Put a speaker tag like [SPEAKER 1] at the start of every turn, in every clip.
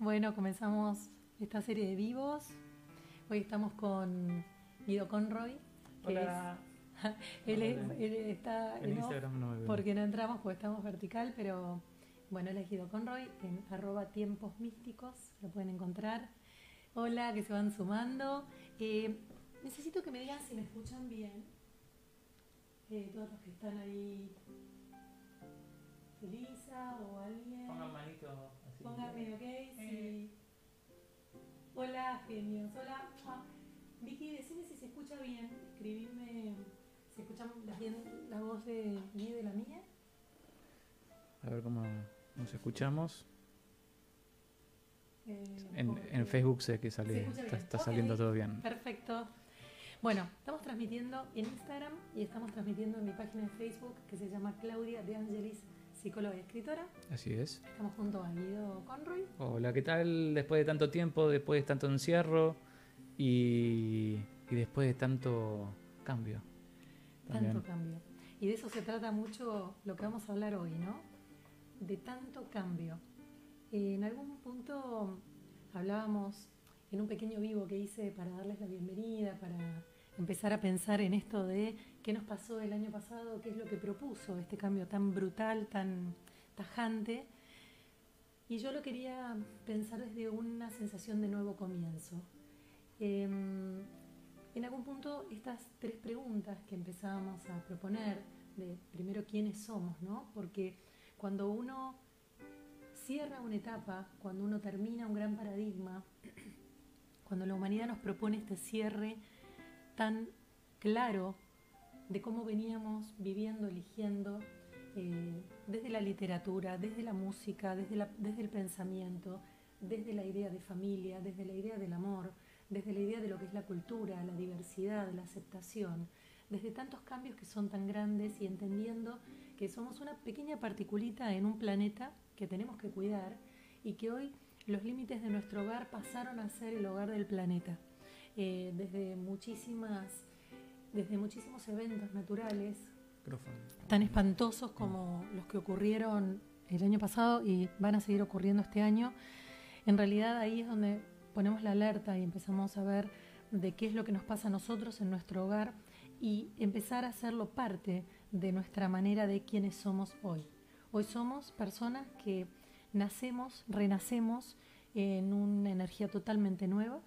[SPEAKER 1] Bueno, comenzamos esta serie de vivos. Hoy estamos con Guido Conroy. Que
[SPEAKER 2] Hola.
[SPEAKER 1] es- él, es- él está
[SPEAKER 2] En Instagram no me veo.
[SPEAKER 1] porque no entramos porque estamos vertical, pero bueno, él es Guido Conroy en arroba tiempos místicos, lo pueden encontrar. Hola, que se van sumando. Eh, necesito que me digan si me escuchan bien. Eh, todos los que están ahí. Elisa o alguien.
[SPEAKER 2] Pongan manito.
[SPEAKER 1] Póngame ok,
[SPEAKER 2] Eh.
[SPEAKER 1] sí. Hola, genios. Hola. Ah, Vicky, decime si se escucha bien. Escribirme si escuchan la, bien la voz de Guido y la mía.
[SPEAKER 2] A ver cómo nos escuchamos.
[SPEAKER 1] Eh,
[SPEAKER 2] En, en Facebook sé que
[SPEAKER 1] Se
[SPEAKER 2] sale,
[SPEAKER 1] escucha
[SPEAKER 2] está, saliendo todo bien.
[SPEAKER 1] Perfecto. Bueno, estamos transmitiendo en Instagram y estamos transmitiendo en mi página de Facebook que se llama Claudia de Angelis, psicóloga y escritora.
[SPEAKER 2] Así es.
[SPEAKER 1] Estamos junto a Guido Conroy.
[SPEAKER 2] Hola, ¿qué tal? Después de tanto tiempo, después de tanto encierro y, y después de tanto cambio. También.
[SPEAKER 1] Tanto cambio. Y de eso se trata mucho lo que vamos a hablar hoy, ¿no? De tanto cambio. En algún punto hablábamos en un pequeño vivo que hice para darles la bienvenida, para empezar a pensar en esto de qué nos pasó el año pasado, qué es lo que propuso este cambio tan brutal, tan tajante. Y yo lo quería pensar desde una sensación de nuevo comienzo. Em, en algún punto estas tres preguntas que empezábamos a proponer, de primero quiénes somos, ¿no? Porque cuando uno cierra una etapa, cuando uno termina un gran paradigma, cuando la humanidad nos propone este cierre tan claro de cómo veníamos viviendo, eligiendo, eh, desde la literatura, desde la música, desde, desde el pensamiento, desde la idea de familia, desde la idea del amor, desde la idea de lo que es la cultura, la diversidad, la aceptación, desde tantos cambios que son tan grandes y entendiendo que somos una pequeña particulita en un planeta que tenemos que cuidar y que hoy los límites de nuestro hogar pasaron a ser el hogar del planeta. Eh, desde muchísimas, desde muchísimos eventos naturales,
[SPEAKER 2] Micrófono.
[SPEAKER 1] tan espantosos como los que ocurrieron el año pasado y van a seguir ocurriendo este año, en realidad ahí es donde ponemos la alerta y empezamos a ver de qué es lo que nos pasa a nosotros en nuestro hogar y empezar a hacerlo parte de nuestra manera de quiénes somos hoy. Hoy somos personas que nacemos, renacemos en una energía totalmente nueva,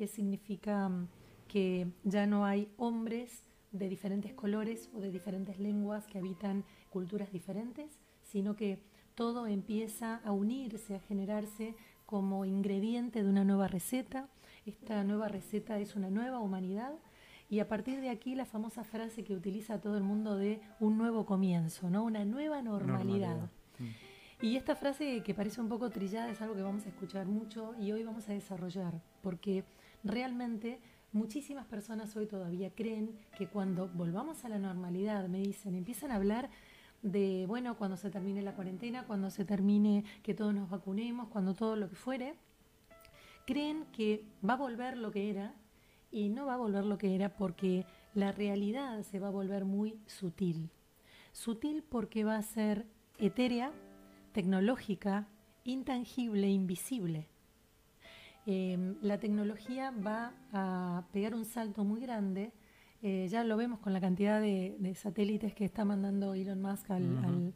[SPEAKER 1] que significa mm, que ya no hay hombres de diferentes colores o de diferentes lenguas que habitan culturas diferentes, sino que todo empieza a unirse, a generarse como ingrediente de una nueva receta. Esta nueva receta es una nueva humanidad y a partir de aquí la famosa frase que utiliza todo el mundo de un nuevo comienzo, ¿no? Una nueva normalidad.
[SPEAKER 2] Mm.
[SPEAKER 1] Y esta frase que parece un poco trillada es algo que vamos a escuchar mucho y hoy vamos a desarrollar, porque realmente muchísimas personas hoy todavía creen que cuando volvamos a la normalidad, me dicen, empiezan a hablar de, bueno, cuando se termine la cuarentena, cuando se termine que todos nos vacunemos, cuando todo lo que fuere, creen que va a volver lo que era y no va a volver lo que era porque la realidad se va a volver muy sutil. Sutil porque va a ser etérea, tecnológica, intangible, invisible. Eh, la tecnología va a pegar un salto muy grande. eh, ya lo vemos con la cantidad de, de satélites que está mandando Elon Musk al,
[SPEAKER 2] Ujú.
[SPEAKER 1] al-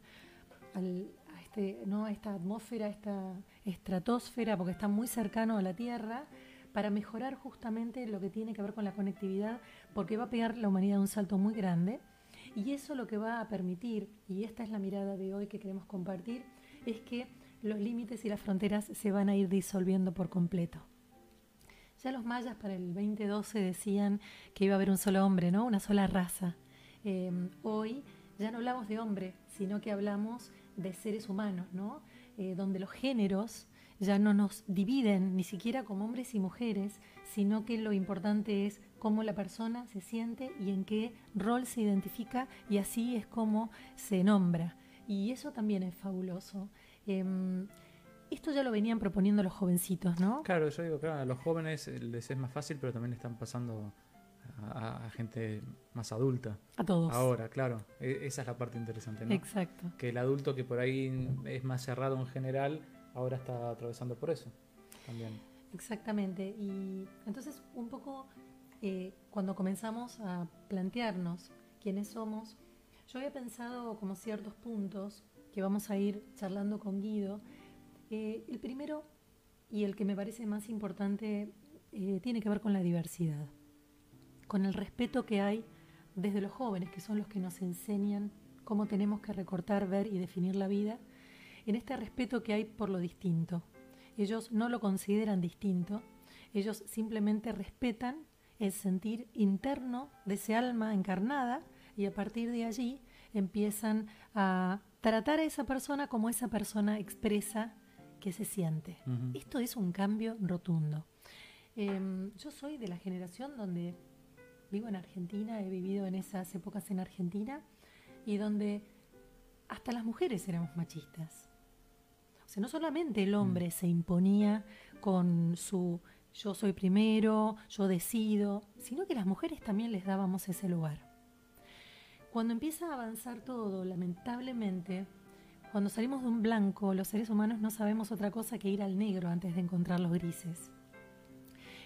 [SPEAKER 1] al- a, este, ¿no? a esta atmósfera, a esta estratosfera, porque está muy cercano a la Tierra, para mejorar justamente lo que tiene que ver con la conectividad, porque va a pegar la humanidad un salto muy grande. Y eso lo que va a permitir, y esta es la mirada de hoy que queremos compartir, es que los límites y las fronteras se van a ir disolviendo por completo. Ya los mayas para el 2012 decían que iba a haber un solo hombre, ¿no? Una sola raza. Eh, hoy ya no hablamos de hombre, sino que hablamos de seres humanos, ¿no? Eh, donde los géneros ya no nos dividen ni siquiera como hombres y mujeres, sino que lo importante es cómo la persona se siente y en qué rol se identifica y así es como se nombra. Y eso también es fabuloso. Em, esto ya lo venían proponiendo los jovencitos, ¿no?
[SPEAKER 2] Claro, yo digo, claro, a los jóvenes les es más fácil, pero también están pasando a, a gente más adulta.
[SPEAKER 1] A todos.
[SPEAKER 2] Ahora, claro, e- esa es la parte interesante, ¿no?
[SPEAKER 1] Exacto.
[SPEAKER 2] Que el adulto que por ahí es más cerrado en general, ahora está atravesando por eso. también.
[SPEAKER 1] Exactamente. Y entonces un poco eh, cuando comenzamos a plantearnos quiénes somos, yo había pensado como ciertos puntos que vamos a ir charlando con Guido. Eh, el primero y el que me parece más importante eh, tiene que ver con la diversidad, con el respeto que hay desde los jóvenes, que son los que nos enseñan cómo tenemos que recortar, ver y definir la vida, en este respeto que hay por lo distinto. Ellos no lo consideran distinto, ellos simplemente respetan el sentir interno de ese alma encarnada y a partir de allí empiezan a tratar a esa persona como esa persona expresa que se siente. Esto es un cambio rotundo. Em, yo soy de la generación donde vivo en Argentina, he vivido en esas épocas en Argentina y donde hasta las mujeres éramos machistas. O sea, no solamente el hombre mm. se imponía con su yo soy primero, yo decido, sino que las mujeres también les dábamos ese lugar. Cuando empieza a avanzar todo, lamentablemente, cuando salimos de un blanco, los seres humanos no sabemos otra cosa que ir al negro antes de encontrar los grises.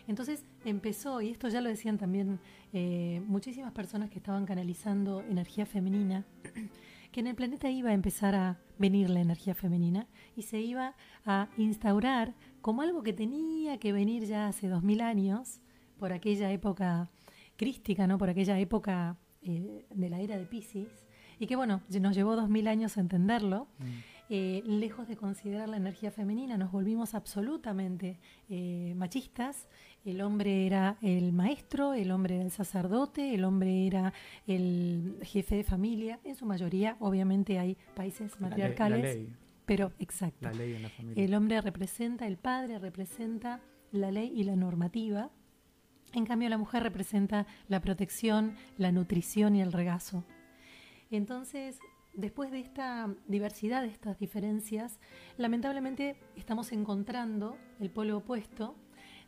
[SPEAKER 1] Entonces empezó, y esto ya lo decían también eh, muchísimas personas que estaban canalizando energía femenina, que en el planeta iba a empezar a venir la energía femenina y se iba a instaurar como algo que tenía que venir ya hace dos mil años, por aquella época crística, ¿no? por aquella época eh, de la era de Pisces, y que bueno, nos llevó dos mil años a entenderlo. Mm. Eh, lejos de considerar la energía femenina, nos volvimos absolutamente eh, machistas. El hombre era el maestro, el hombre era el sacerdote, el hombre era el jefe de familia. En su mayoría, obviamente, hay países matriarcales. Pero, exacto. El hombre representa, el padre representa la ley y la normativa. En cambio, la mujer representa la protección, la nutrición y el regazo. Entonces, después de esta diversidad, de estas diferencias, lamentablemente estamos encontrando el polo opuesto,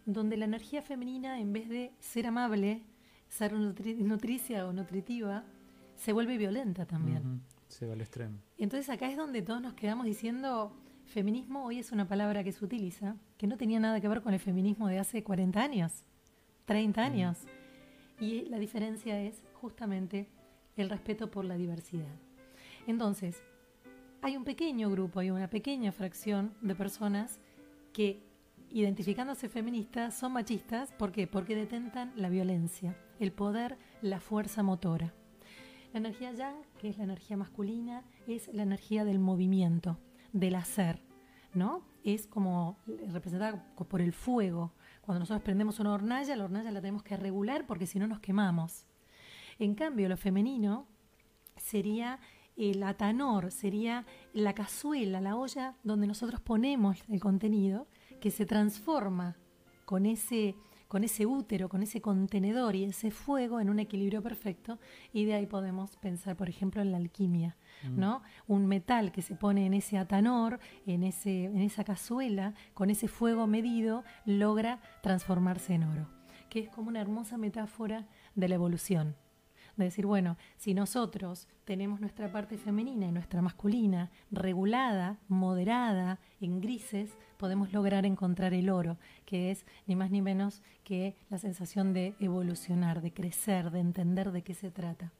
[SPEAKER 1] donde la energía femenina, en vez de ser amable, ser nutricia o nutritiva, se vuelve violenta también.
[SPEAKER 2] Se va al extremo.
[SPEAKER 1] Entonces acá es donde todos nos quedamos diciendo, feminismo hoy es una palabra que se utiliza, que no tenía nada que ver con el feminismo de hace 40 años, 30 años. Y la diferencia es justamente el respeto por la diversidad. Entonces, hay un pequeño grupo, hay una pequeña fracción de personas que, identificándose feministas, son machistas. ¿Por qué? Porque detentan la violencia, el poder, la fuerza motora. La energía yang, que es la energía masculina, es la energía del movimiento, del hacer, ¿no? Es como representada por el fuego. Cuando nosotros prendemos una hornalla, la hornalla la tenemos que regular porque si no nos quemamos. En cambio, lo femenino sería el atanor, sería la cazuela, la olla donde nosotros ponemos el contenido, que se transforma con ese, con ese útero, con ese contenedor y ese fuego en un equilibrio perfecto, y de ahí podemos pensar, por ejemplo, en la alquimia, mm. ¿no? Un metal que se pone en ese atanor, en, ese, en esa cazuela, con ese fuego medido, logra transformarse en oro, que es como una hermosa metáfora de la evolución de decir, bueno, si nosotros tenemos nuestra parte femenina y nuestra masculina regulada, moderada, en grises, podemos lograr encontrar el oro, que es ni más ni menos que la sensación de evolucionar, de crecer, de entender de qué se trata.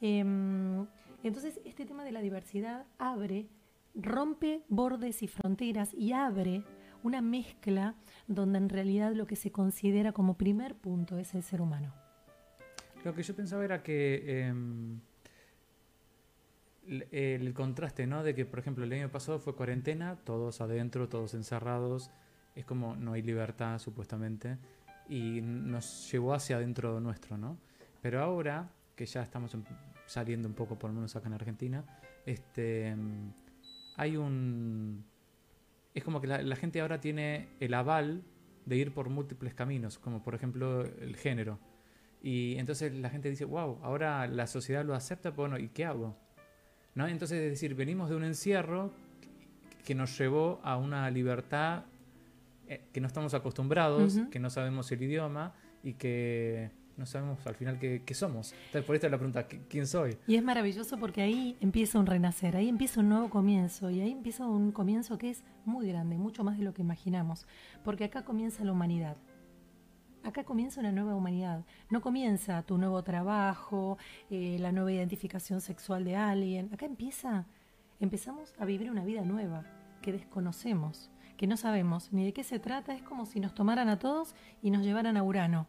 [SPEAKER 1] Em, entonces, este tema de la diversidad abre, rompe bordes y fronteras y abre una mezcla donde en realidad lo que se considera como primer punto es el ser humano.
[SPEAKER 2] Lo que yo pensaba era que em, el, contraste, ¿no? De que, por ejemplo, el año pasado fue cuarentena, todos adentro, todos encerrados, es como no hay libertad, supuestamente, y nos llevó hacia adentro nuestro, ¿no? Pero ahora, que ya estamos saliendo un poco, por lo menos acá en Argentina, este, em, hay un... Es como que la gente ahora tiene el aval de ir por múltiples caminos, como por ejemplo el género y entonces la gente dice, wow, ahora la sociedad lo acepta, bueno, ¿y qué hago? ¿No? Entonces, es decir, venimos de un encierro que nos llevó a una libertad eh, que no estamos acostumbrados, que no sabemos el idioma y que no sabemos al final qué, somos. Entonces, por esto es la pregunta, ¿quién soy?
[SPEAKER 1] Y es maravilloso porque ahí empieza un renacer, ahí empieza un nuevo comienzo, y ahí empieza un comienzo que es muy grande, mucho más de lo que imaginamos, porque acá comienza la humanidad. Acá comienza una nueva humanidad. No comienza tu nuevo trabajo, eh, la nueva identificación sexual de alguien. Acá empieza, empezamos a vivir una vida nueva que desconocemos, que no sabemos ni de qué se trata. Es como si nos tomaran a todos y nos llevaran a Urano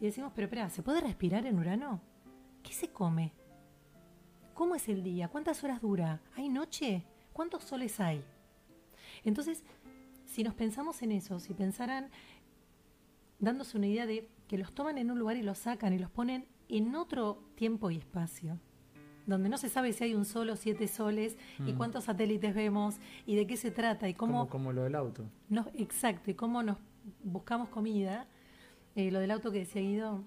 [SPEAKER 1] y decimos, pero espera, ¿se puede respirar en Urano? ¿Qué se come? ¿Cómo es el día? ¿Cuántas horas dura? ¿Hay noche? ¿Cuántos soles hay? Entonces, si nos pensamos en eso, si pensaran dándose una idea de que los toman en un lugar y los sacan y los ponen en otro tiempo y espacio, donde no se sabe si hay un sol o siete soles y mm. cuántos satélites vemos y de qué se trata y cómo...
[SPEAKER 2] Como, lo del auto.
[SPEAKER 1] No, exacto, y cómo nos buscamos comida eh, lo del auto que decía Guido,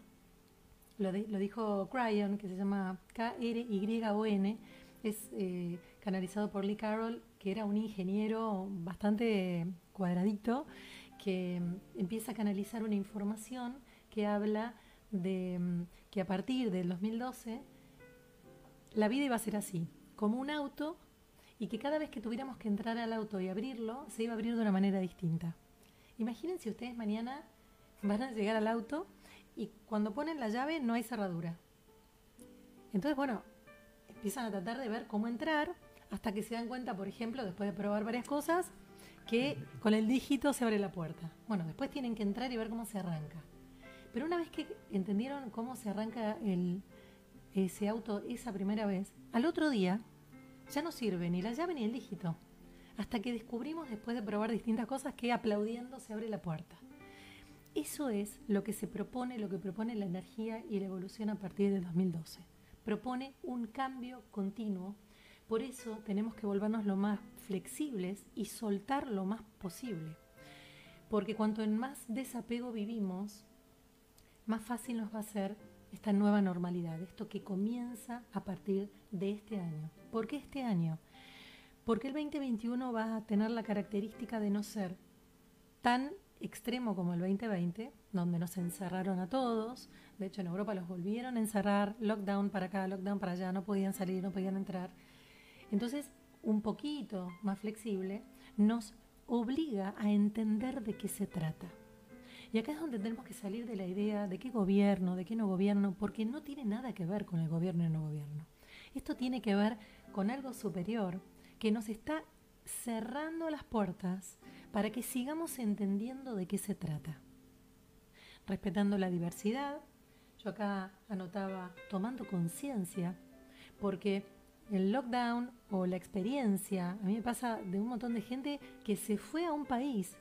[SPEAKER 1] lo, lo dijo Cryon, que se llama K-R-Y-O-N, es eh, canalizado por Lee Carroll, que era un ingeniero bastante cuadradito, que mm, empieza a canalizar una información que habla de mm, que a partir del 2012 la vida iba a ser así, como un auto, y que cada vez que tuviéramos que entrar al auto y abrirlo, se iba a abrir de una manera distinta. Imagínense ustedes mañana van a llegar al auto y cuando ponen la llave no hay cerradura. Entonces, bueno, empiezan a tratar de ver cómo entrar hasta que se dan cuenta, por ejemplo, después de probar varias cosas, que con el dígito se abre la puerta. Bueno, después tienen que entrar y ver cómo se arranca. Pero una vez que entendieron cómo se arranca ese auto esa primera vez, al otro día ya no sirve ni la llave ni el dígito. Hasta que descubrimos, después de probar distintas cosas, que aplaudiendo se abre la puerta. Eso es lo que se propone, lo que propone la energía y la evolución a partir del 2012. Propone un cambio continuo. Por eso tenemos que volvernos lo más flexibles y soltar lo más posible. Porque cuanto en más desapego vivimos, más fácil nos va a ser esta nueva normalidad, esto que comienza a partir de este año. ¿Por qué este año? Porque el 2021 va a tener la característica de no ser tan extremo como el 2020, donde nos encerraron a todos. De hecho, en Europa los volvieron a encerrar, lockdown para acá, lockdown para allá, no podían salir, no podían entrar. Entonces, un poquito más flexible nos obliga a entender de qué se trata. Y acá es donde tenemos que salir de la idea de qué gobierno, de qué no gobierno, porque no tiene nada que ver con el gobierno y no gobierno. Esto tiene que ver con algo superior que nos está cerrando las puertas para que sigamos entendiendo de qué se trata. Respetando la diversidad, yo acá anotaba tomando conciencia, porque el lockdown o la experiencia, a mí me pasa de un montón de gente que se fue a un país,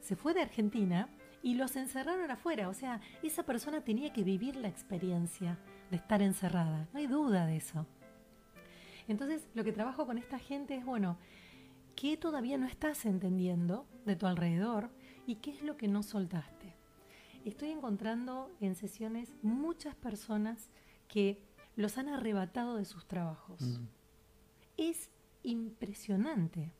[SPEAKER 1] se fue de Argentina y los encerraron afuera, o sea, esa persona tenía que vivir la experiencia de estar encerrada, no hay duda de eso. Entonces, lo que trabajo con esta gente es, bueno, ¿Qué todavía no estás entendiendo de tu alrededor y qué es lo que no soltaste? Estoy encontrando en sesiones muchas personas que los han arrebatado de sus trabajos. Mm. Es impresionante.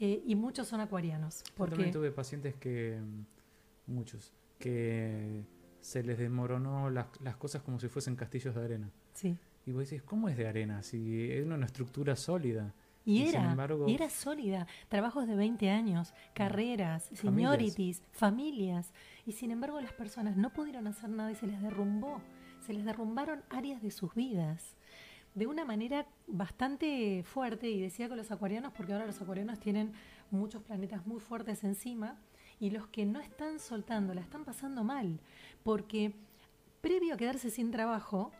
[SPEAKER 1] Eh, y muchos son acuarianos.
[SPEAKER 2] Porque... Yo también tuve pacientes que, mm, muchos, que se les desmoronó las, las, cosas como si fuesen castillos de arena.
[SPEAKER 1] Sí.
[SPEAKER 2] Y vos decís, ¿cómo es de arena? Si es una estructura sólida.
[SPEAKER 1] Y, era, era sólida. Trabajos de 20 años, carreras, seniorities, familias. Y sin embargo las personas no pudieron hacer nada y se les derrumbó. Se les derrumbaron áreas de sus vidas. De una manera bastante fuerte, y decía con los acuarianos, porque ahora los acuarianos tienen muchos planetas muy fuertes encima, y los que no están soltando la están pasando mal, porque previo a quedarse sin trabajo,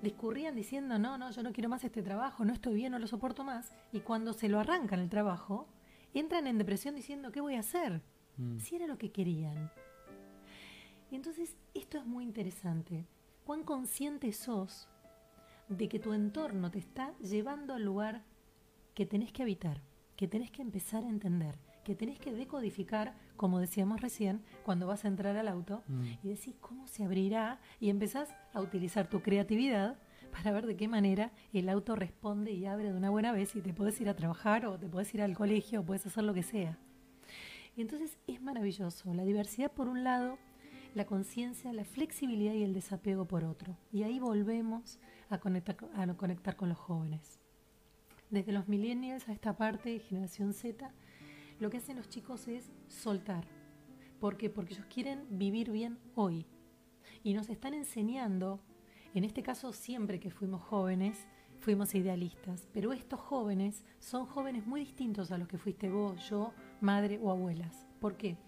[SPEAKER 1] discurrían diciendo, no, no, yo no quiero más este trabajo, no estoy bien, no lo soporto más, y cuando se lo arrancan el trabajo, entran en depresión diciendo, ¿qué voy a hacer? Mm. Si era lo que querían. Y entonces, esto es muy interesante. ¿Cuán consciente sos de que tu entorno te está llevando al lugar que tenés que habitar, que tenés que empezar a entender, que tenés que decodificar, como decíamos recién, cuando vas a entrar al auto mm. y decís cómo se abrirá y empezás a utilizar tu creatividad para ver de qué manera el auto responde y abre de una buena vez y te puedes ir a trabajar o te puedes ir al colegio o puedes hacer lo que sea. Entonces es maravilloso. La diversidad por un lado la conciencia, la flexibilidad y el desapego por otro. Y ahí volvemos a conectar, a conectar con los jóvenes. Desde los millennials a esta parte, generación Z, lo que hacen los chicos es soltar. ¿Por qué? Porque ellos quieren vivir bien hoy. Y nos están enseñando, en este caso siempre que fuimos jóvenes, fuimos idealistas, pero estos jóvenes son jóvenes muy distintos a los que fuiste vos, yo, madre o abuelas. ¿Por qué?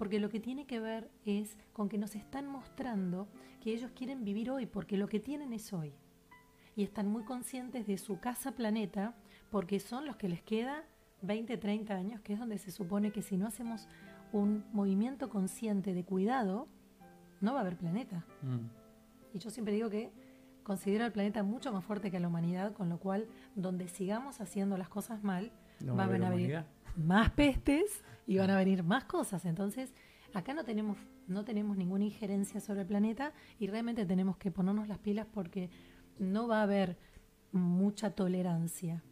[SPEAKER 1] Porque lo que tiene que ver es con que nos están mostrando que ellos quieren vivir hoy, porque lo que tienen es hoy. Y están muy conscientes de su casa planeta, porque son los que les queda 20, 30 años, que es donde se supone que si no hacemos un movimiento consciente de cuidado, no va a haber planeta. Mm. Y yo siempre digo que considero al planeta mucho más fuerte que a la humanidad, con lo cual, donde sigamos haciendo las cosas mal, va a haber más pestes y van a venir más cosas. Entonces, acá no tenemos, no tenemos ninguna injerencia sobre el planeta y realmente tenemos que ponernos las pilas porque no va a haber mucha tolerancia.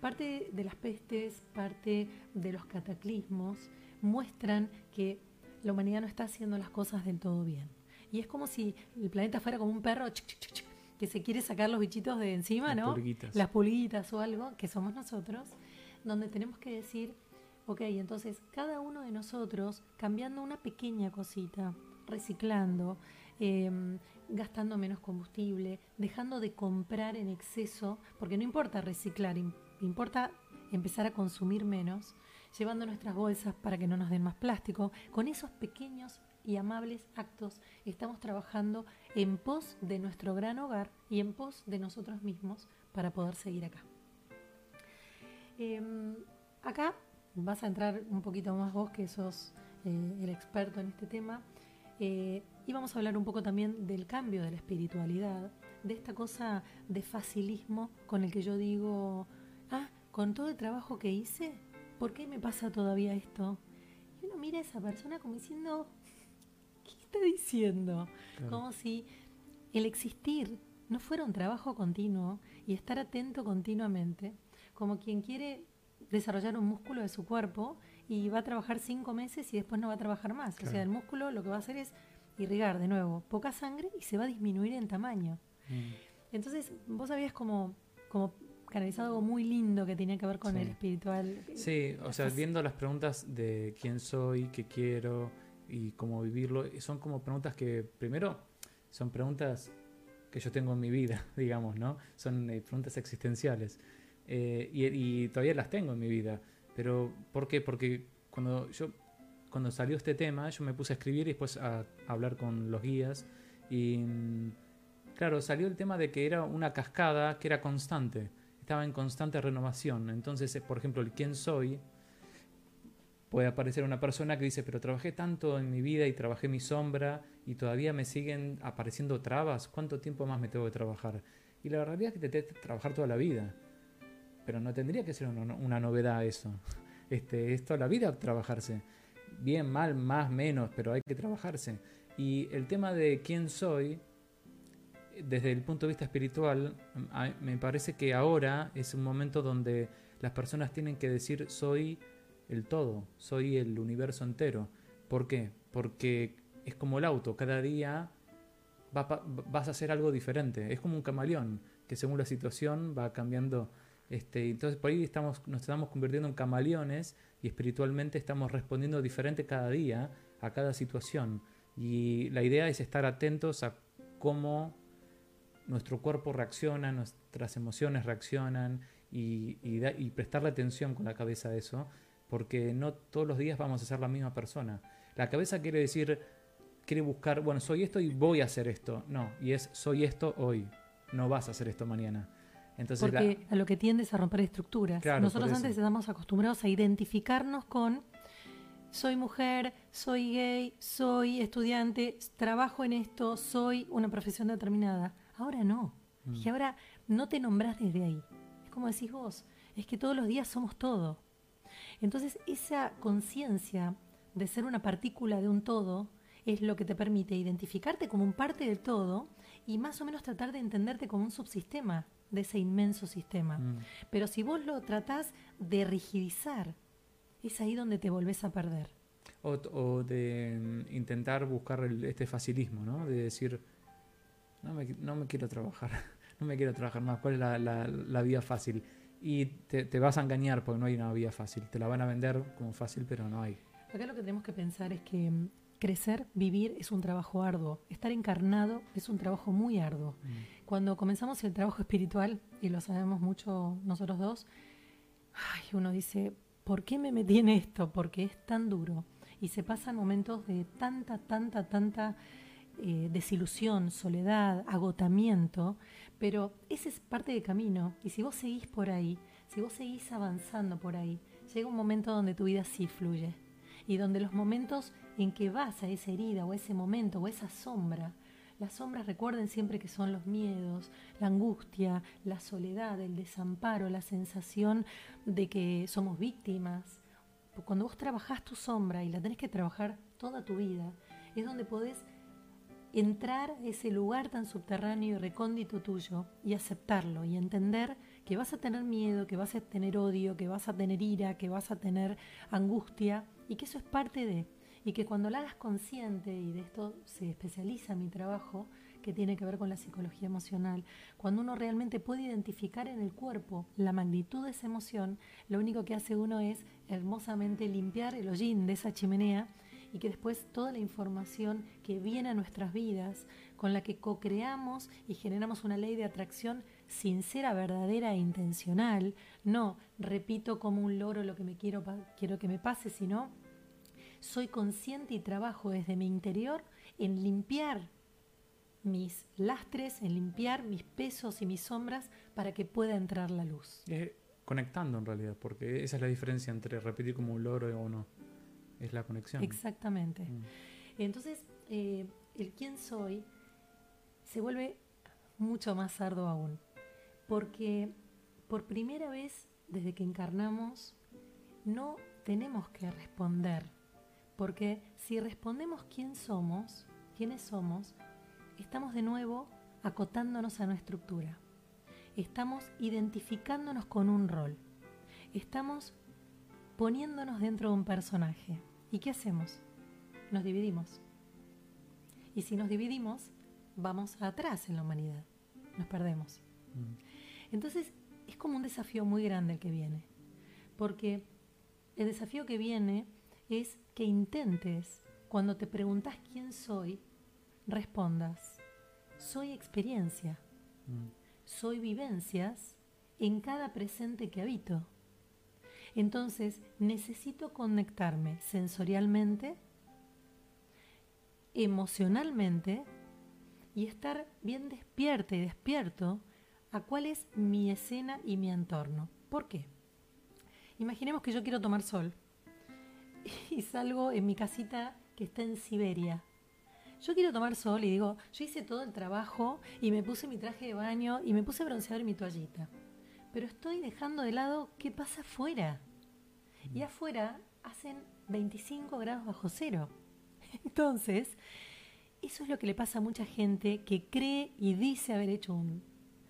[SPEAKER 1] Parte de las pestes, parte de los cataclismos muestran que la humanidad no está haciendo las cosas del todo bien. Y es como si el planeta fuera como un perro que se quiere sacar los bichitos de encima, ¿no? Las pulguitas o algo, que somos nosotros donde tenemos que decir, ok, entonces cada uno de nosotros cambiando una pequeña cosita, reciclando, em, gastando menos combustible, dejando de comprar en exceso, porque no importa reciclar, importa empezar a consumir menos, llevando nuestras bolsas para que no nos den más plástico, con esos pequeños y amables actos estamos trabajando en pos de nuestro gran hogar y en pos de nosotros mismos para poder seguir acá. Em, acá vas a entrar un poquito más vos, que sos eh, el experto en este tema, eh, y vamos a hablar un poco también del cambio de la espiritualidad, de esta cosa de facilismo con el que yo digo, ah, con todo el trabajo que hice, ¿por qué me pasa todavía esto? Y uno mira a esa persona como diciendo, ¿qué está diciendo? Como si el existir no fuera un trabajo continuo y estar atento continuamente como quien quiere desarrollar un músculo de su cuerpo y va a trabajar cinco meses y después no va a trabajar más. O sea, el músculo lo que va a hacer es irrigar de nuevo poca sangre y se va a disminuir en tamaño. Mm. Entonces, vos habías como, como canalizado algo muy lindo que tenía que ver con el espiritual.
[SPEAKER 2] Sí, o sea, viendo las preguntas de quién soy, qué quiero y cómo vivirlo, son como preguntas que, primero, son preguntas que yo tengo en mi vida, digamos, ¿no? Son eh, preguntas existenciales. Eh, y, todavía las tengo en mi vida. Pero, ¿por qué? Porque cuando yo cuando salió este tema, yo me puse a escribir y después a, hablar con los guías. Y mm, claro, salió el tema de que era una cascada que era constante, estaba en constante renovación. Entonces, eh, por ejemplo, el quién soy, puede aparecer una persona que dice, pero trabajé tanto en mi vida y trabajé mi sombra y todavía me siguen apareciendo trabas, ¿cuánto tiempo más me tengo que trabajar? Y la realidad es que te tengo que trabajar toda la vida pero no tendría que ser una, novedad eso. Este, es la vida trabajarse. Bien, mal, más, menos, pero hay que trabajarse. Y el tema de quién soy, desde el punto de vista espiritual, me parece que ahora es un momento donde las personas tienen que decir soy el todo, soy el universo entero. ¿Por qué? Porque es como el auto, cada día vas a hacer algo diferente. Es como un camaleón, que según la situación va cambiando este, entonces por ahí estamos, nos estamos convirtiendo en camaleones y espiritualmente estamos respondiendo diferente cada día a cada situación. Y la idea es estar atentos a cómo nuestro cuerpo reacciona, nuestras emociones reaccionan y, y, prestarle atención con la cabeza a eso, porque no todos los días vamos a ser la misma persona. La cabeza quiere decir, quiere buscar, bueno, soy esto y voy a hacer esto. No, y es soy esto hoy, no vas a hacer esto mañana.
[SPEAKER 1] Porque a lo que tiende es a romper estructuras. Nosotros antes estamos acostumbrados a identificarnos con soy mujer, soy gay, soy estudiante, trabajo en esto, soy una profesión determinada. Ahora no. Mm. Y ahora no te nombras desde ahí. Es como decís vos, es que todos los días somos todo. Entonces esa conciencia de ser una partícula de un todo es lo que te permite identificarte como un parte del todo y más o menos tratar de entenderte como un subsistema de ese inmenso sistema. Mm. Pero si vos lo tratás de rigidizar, es ahí donde te volvés a perder.
[SPEAKER 2] O, o de mm, intentar buscar el- este facilismo, ¿no? De decir, no me, no me quiero trabajar, no me quiero trabajar más, ¿cuál es la, la, la vía fácil? Y te, te vas a engañar porque no hay una vía fácil. Te la van a vender como fácil, pero no hay.
[SPEAKER 1] Acá lo que tenemos que pensar es que mm, crecer, vivir es un trabajo arduo. Estar encarnado es un trabajo muy arduo. Cuando comenzamos el trabajo espiritual, y lo sabemos mucho nosotros dos, ay, uno dice, ¿por qué me metí en esto? Porque es tan duro. Y se pasan momentos de tanta, tanta, tanta eh, desilusión, soledad, agotamiento, pero ese es parte del camino. Y si vos seguís por ahí, si vos seguís avanzando por ahí, llega un momento donde tu vida sí fluye. Y donde los momentos en que vas a esa herida o ese momento o esa sombra, las sombras recuerden siempre que son los miedos, la angustia, la soledad, el desamparo, la sensación de que somos víctimas. Cuando vos trabajás tu sombra y la tenés que trabajar toda tu vida, es donde podés entrar a ese lugar tan subterráneo y recóndito tuyo y aceptarlo y entender que vas a tener miedo, que vas a tener odio, que vas a tener ira, que vas a tener angustia y que eso es parte de y que cuando la hagas consciente, y de esto se especializa mi trabajo, que tiene que ver con la psicología emocional, cuando uno realmente puede identificar en el cuerpo la magnitud de esa emoción, lo único que hace uno es hermosamente limpiar el hollín de esa chimenea y que después toda la información que viene a nuestras vidas, con la que co-creamos y generamos una ley de atracción sincera, verdadera e intencional, no repito como un loro lo que me quiero, quiero que me pase, sino soy consciente y trabajo desde mi interior en limpiar mis lastres, en limpiar mis pesos y mis sombras para que pueda entrar la luz.
[SPEAKER 2] Eh, conectando en realidad, porque esa es la diferencia entre repetir como un loro o no. Es la conexión.
[SPEAKER 1] Exactamente.
[SPEAKER 2] Mm.
[SPEAKER 1] Entonces, eh, el quién soy se vuelve mucho más arduo aún, porque por primera vez desde que encarnamos no tenemos que responder porque si respondemos quién somos, quiénes somos, estamos de nuevo acotándonos a nuestra estructura. Estamos identificándonos con un rol. Estamos poniéndonos dentro de un personaje. ¿Y qué hacemos? Nos dividimos. Y si nos dividimos, vamos atrás en la humanidad. Nos perdemos.
[SPEAKER 2] Mm.
[SPEAKER 1] Entonces, es como un desafío muy grande el que viene. Porque el desafío que viene es que intentes, cuando te preguntas quién soy, respondas, soy experiencia,
[SPEAKER 2] Mm.
[SPEAKER 1] soy vivencias en cada presente que habito. Entonces necesito conectarme sensorialmente, emocionalmente y estar bien despierta y despierto a cuál es mi escena y mi entorno. ¿Por qué? Imaginemos que yo quiero tomar sol y salgo en mi casita que está en Siberia. Yo quiero tomar sol y digo, yo hice todo el trabajo y me puse mi traje de baño y me puse bronceador y mi toallita. Pero estoy dejando de lado qué pasa afuera. Y afuera hacen 25 grados bajo cero. Entonces, eso es lo que le pasa a mucha gente que cree y dice haber hecho un,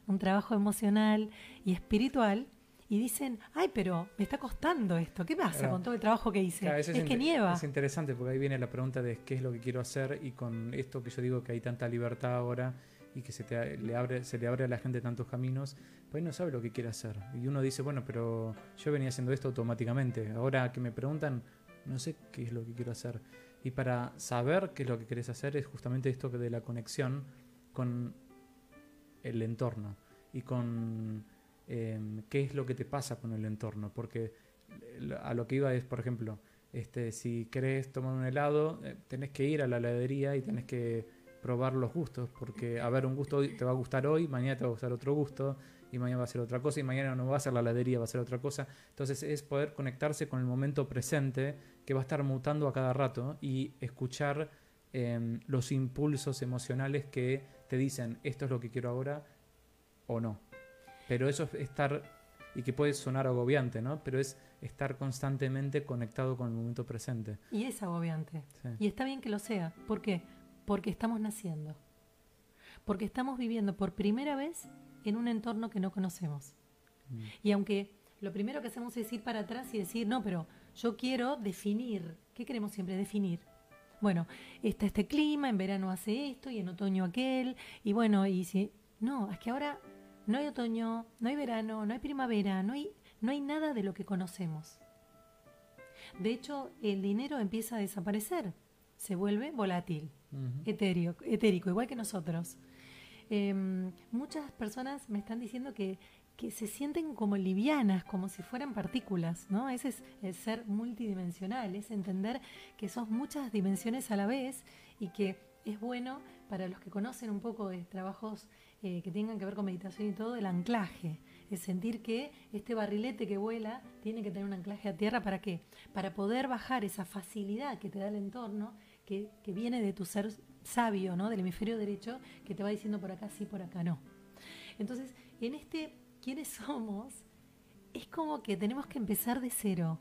[SPEAKER 1] un trabajo emocional y espiritual y dicen, ay, pero me está costando esto, ¿qué pasa
[SPEAKER 2] Claro.
[SPEAKER 1] con todo el trabajo que hice?
[SPEAKER 2] Claro, eso
[SPEAKER 1] es que nieva.
[SPEAKER 2] Es interesante porque ahí viene la pregunta de qué es lo que quiero hacer y con esto que yo digo que hay tanta libertad ahora y que se, te, le abre, se le abre a la gente tantos caminos, pues no sabe lo que quiere hacer. Y uno dice, bueno, pero yo venía haciendo esto automáticamente. Ahora que me preguntan, no sé qué es lo que quiero hacer. Y para saber qué es lo que querés hacer es justamente esto de la conexión con el entorno y con eh, qué es lo que te pasa con el entorno. Porque eh, a lo que iba es, por ejemplo, este, si querés tomar un helado, eh, tenés que ir a la heladería y tenés que probar los gustos, porque a ver, un gusto te va a gustar hoy, mañana te va a gustar otro gusto, y mañana va a ser otra cosa, y mañana no va a ser la heladería, va a ser otra cosa. Entonces es poder conectarse con el momento presente, que va a estar mutando a cada rato, y escuchar em, los impulsos emocionales que te dicen, esto es lo que quiero ahora, o no. Pero eso es estar, y que puede sonar agobiante, ¿no? Pero es estar constantemente conectado con el momento presente.
[SPEAKER 1] Y es agobiante.
[SPEAKER 2] Sí.
[SPEAKER 1] Y está bien que lo sea. ¿Por qué? Porque estamos naciendo. Porque estamos viviendo por primera vez en un entorno que no conocemos.
[SPEAKER 2] Mm.
[SPEAKER 1] Y aunque lo primero que hacemos es ir para atrás y decir, no, pero yo quiero definir. ¿Qué queremos siempre? Definir. Bueno, está este clima, en verano hace esto y en otoño aquel. Y bueno, y si... No, es que ahora no hay otoño, no hay verano, no hay primavera, no hay, no hay nada de lo que conocemos. De hecho, el dinero empieza a desaparecer, se vuelve volátil, etéreo, etérico, igual que nosotros. Em, muchas personas me están diciendo que, que, se sienten como livianas, como si fueran partículas, ¿no? Ese es el ser multidimensional, es entender que sos muchas dimensiones a la vez y que es bueno para los que conocen un poco de trabajos eh, que tengan que ver con meditación y todo, el anclaje. Es sentir que este barrilete que vuela tiene que tener un anclaje a tierra. ¿Para qué? Para poder bajar esa facilidad que te da el entorno, que, que viene de tu ser sabio, ¿no? Del hemisferio derecho, que te va diciendo por acá sí, por acá no. Entonces, en este quiénes somos, es como que tenemos que empezar de cero.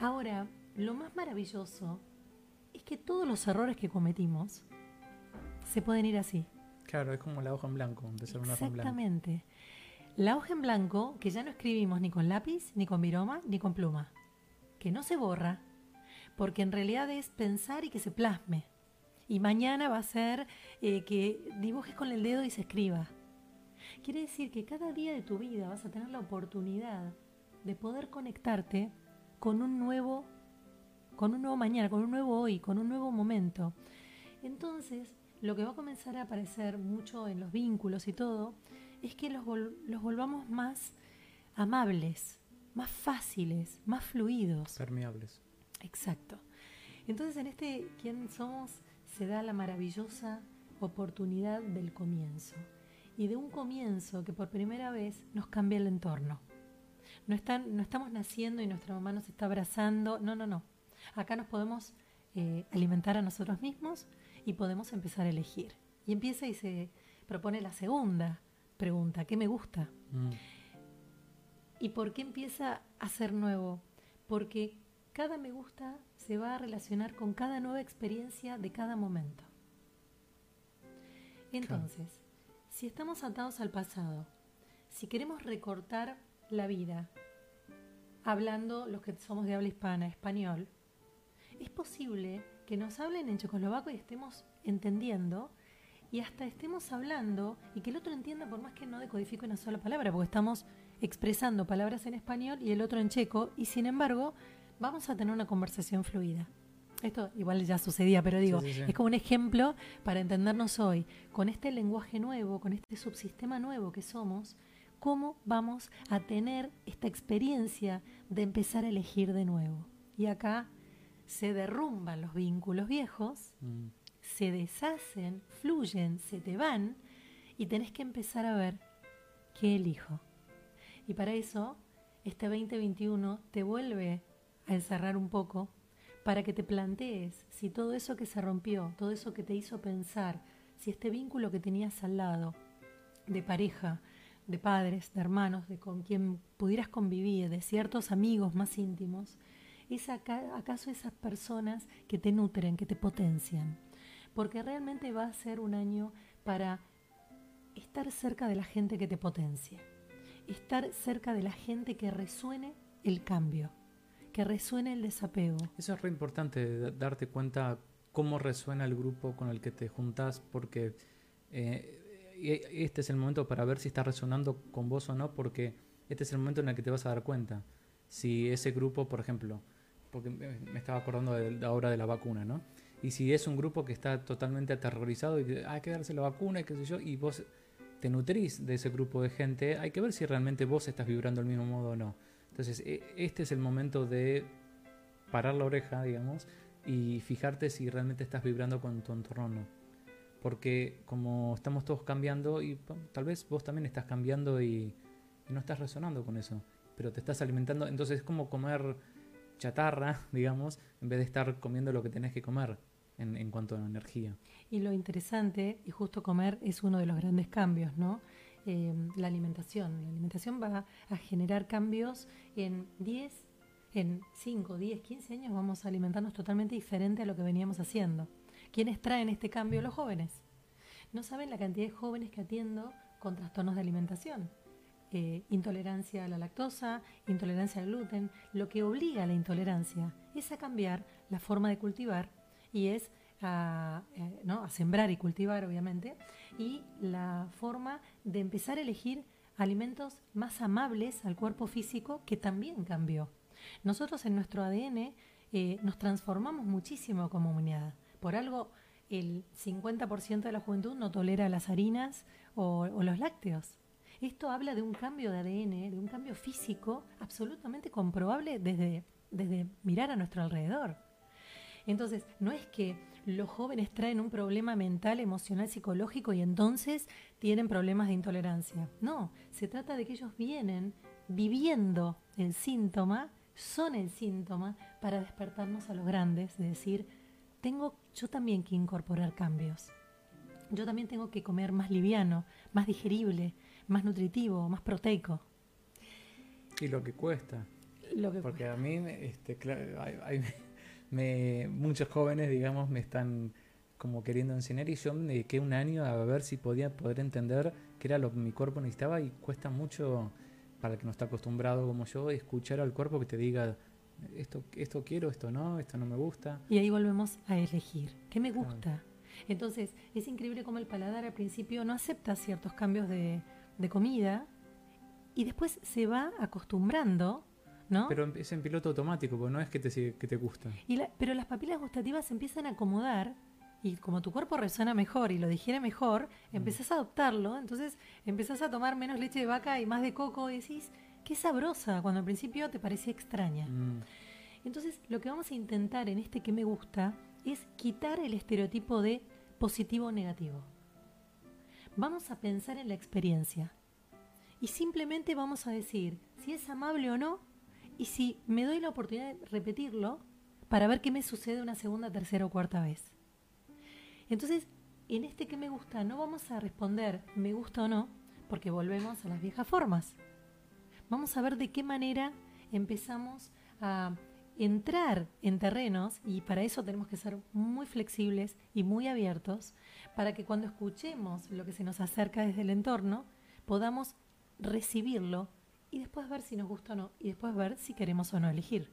[SPEAKER 1] Ahora, lo más maravilloso es que todos los errores que cometimos se pueden ir así.
[SPEAKER 2] Claro, es como la hoja en blanco, empezar una hoja en blanco.
[SPEAKER 1] Exactamente. La hoja en blanco que ya no escribimos ni con lápiz, ni con viroma, ni con pluma. Que no se borra, porque en realidad es pensar y que se plasme. Y mañana va a ser eh, que dibujes con el dedo y se escriba. Quiere decir que cada día de tu vida vas a tener la oportunidad de poder conectarte con un nuevo, con un nuevo mañana, con un nuevo hoy, con un nuevo momento. Entonces, lo que va a comenzar a aparecer mucho en los vínculos y todo, es que los, los volvamos más amables, más fáciles, más fluidos.
[SPEAKER 2] Permeables.
[SPEAKER 1] Exacto. Entonces en este ¿Quién somos? se da la maravillosa oportunidad del comienzo. Y de un comienzo que por primera vez nos cambia el entorno. No, están, no estamos naciendo y nuestra mamá nos está abrazando. No, no, no. Acá nos podemos eh, alimentar a nosotros mismos y podemos empezar a elegir. Y empieza y se propone la segunda pregunta, ¿qué me gusta? Mm. ¿Y por qué empieza a ser nuevo? Porque cada me gusta se va a relacionar con cada nueva experiencia de cada momento. Entonces, si estamos atados al pasado, si queremos recortar la vida, hablando los que somos de habla hispana, español, es posible que nos hablen en checoslovaco y estemos entendiendo y hasta estemos hablando y que el otro entienda por más que no decodifique una sola palabra, porque estamos expresando palabras en español y el otro en checo y sin embargo vamos a tener una conversación fluida. Esto igual ya sucedía, pero digo, es como un ejemplo para entendernos hoy, con este lenguaje nuevo, con este subsistema nuevo que somos, cómo vamos a tener esta experiencia de empezar a elegir de nuevo. Y acá se derrumban los vínculos viejos, mm. se deshacen, fluyen, se te van y tenés que empezar a ver qué elijo. Y para eso, este 2021 te vuelve a encerrar un poco para que te plantees si todo eso que se rompió, todo eso que te hizo pensar, si este vínculo que tenías al lado, de pareja, de padres, de hermanos, de con quien pudieras convivir, de ciertos amigos más íntimos, ¿Es acaso esas personas que te nutren, que te potencian? Porque realmente va a ser un año para estar cerca de la gente que te potencie, estar cerca de la gente que resuene el cambio, que resuene el desapego.
[SPEAKER 2] Eso es re importante, darte cuenta cómo resuena el grupo con el que te juntas, porque eh, este es el momento para ver si está resonando con vos o no, porque este es el momento en el que te vas a dar cuenta. Si ese grupo, por ejemplo, porque me estaba acordando de ahora de la vacuna, ¿no? Y si es un grupo que está totalmente aterrorizado y que hay que darse la vacuna y qué sé yo, y vos te nutrís de ese grupo de gente, hay que ver si realmente vos estás vibrando del mismo modo o no. Entonces, e, este es el momento de parar la oreja, digamos, y fijarte si realmente estás vibrando con tu entorno o no. Porque como estamos todos cambiando, y tal vez vos también estás cambiando y no estás resonando con eso, pero te estás alimentando, entonces es como comer chatarra, digamos, en vez de estar comiendo lo que tenés que comer en, en cuanto a energía.
[SPEAKER 1] Y lo interesante, y justo comer es uno de los grandes cambios, ¿no? Eh, la alimentación. La alimentación va a generar cambios en 10, en 5, 10, 15 años vamos a alimentarnos totalmente diferente a lo que veníamos haciendo. ¿Quiénes traen este cambio? Los jóvenes. No saben la cantidad de jóvenes que atiendo con trastornos de alimentación. eh, intolerancia a la lactosa, intolerancia al gluten. Lo que obliga a la intolerancia es a cambiar la forma de cultivar y es eh, ¿no? a sembrar y cultivar, obviamente, y la forma de empezar a elegir alimentos más amables al cuerpo físico que también cambió. Nosotros en nuestro ADN eh, nos transformamos muchísimo como humanidad. Por algo, el 50% de la juventud no tolera las harinas o, o los lácteos. Esto habla de un cambio de ADN, de un cambio físico absolutamente comprobable desde, desde mirar a nuestro alrededor. Entonces, no es que los jóvenes traen un problema mental, emocional, psicológico y entonces tienen problemas de intolerancia. No, se trata de que ellos vienen viviendo el síntoma, son el síntoma para despertarnos a los grandes, de decir, tengo yo también que incorporar cambios. Yo también tengo que comer más liviano, más digerible, más nutritivo, más proteico.
[SPEAKER 2] Y lo que cuesta.
[SPEAKER 1] Lo que
[SPEAKER 2] Porque a mí, este, claro, hay, hay- me, muchos jóvenes, digamos, me están como queriendo enseñar y yo me dediqué un año a ver si podía poder entender qué era lo que mi cuerpo necesitaba y cuesta mucho para el que no está acostumbrado como yo escuchar al cuerpo que te diga esto, esto quiero, esto no, esto no me gusta.
[SPEAKER 1] Y ahí volvemos a elegir. ¿Qué me gusta? Entonces, es increíble cómo el paladar al principio no acepta ciertos cambios de, de comida y después se va acostumbrando, ¿no?
[SPEAKER 2] Pero es en piloto automático, porque no es que te, que te gusta.
[SPEAKER 1] Y la- pero las papilas gustativas se empiezan a acomodar y como tu cuerpo resuena mejor y lo digiere mejor, empezás a adoptarlo, entonces empezás a tomar menos leche de vaca y más de coco y decís, qué sabrosa, cuando al principio te parecía extraña.
[SPEAKER 2] Mm,
[SPEAKER 1] Entonces, lo que vamos a intentar en este que me gusta es quitar el estereotipo de positivo o negativo. Vamos a pensar en la experiencia y simplemente vamos a decir si es amable o no y si me doy la oportunidad de repetirlo para ver qué me sucede una segunda, tercera o cuarta vez. Entonces, en este que me gusta no vamos a responder me gusta o no, porque volvemos a las viejas formas. Vamos a ver de qué manera empezamos a entrar en terrenos y para eso tenemos que ser muy flexibles y muy abiertos para que cuando escuchemos lo que se nos acerca desde el entorno podamos recibirlo y después ver si nos gusta o no y después ver si queremos o no elegir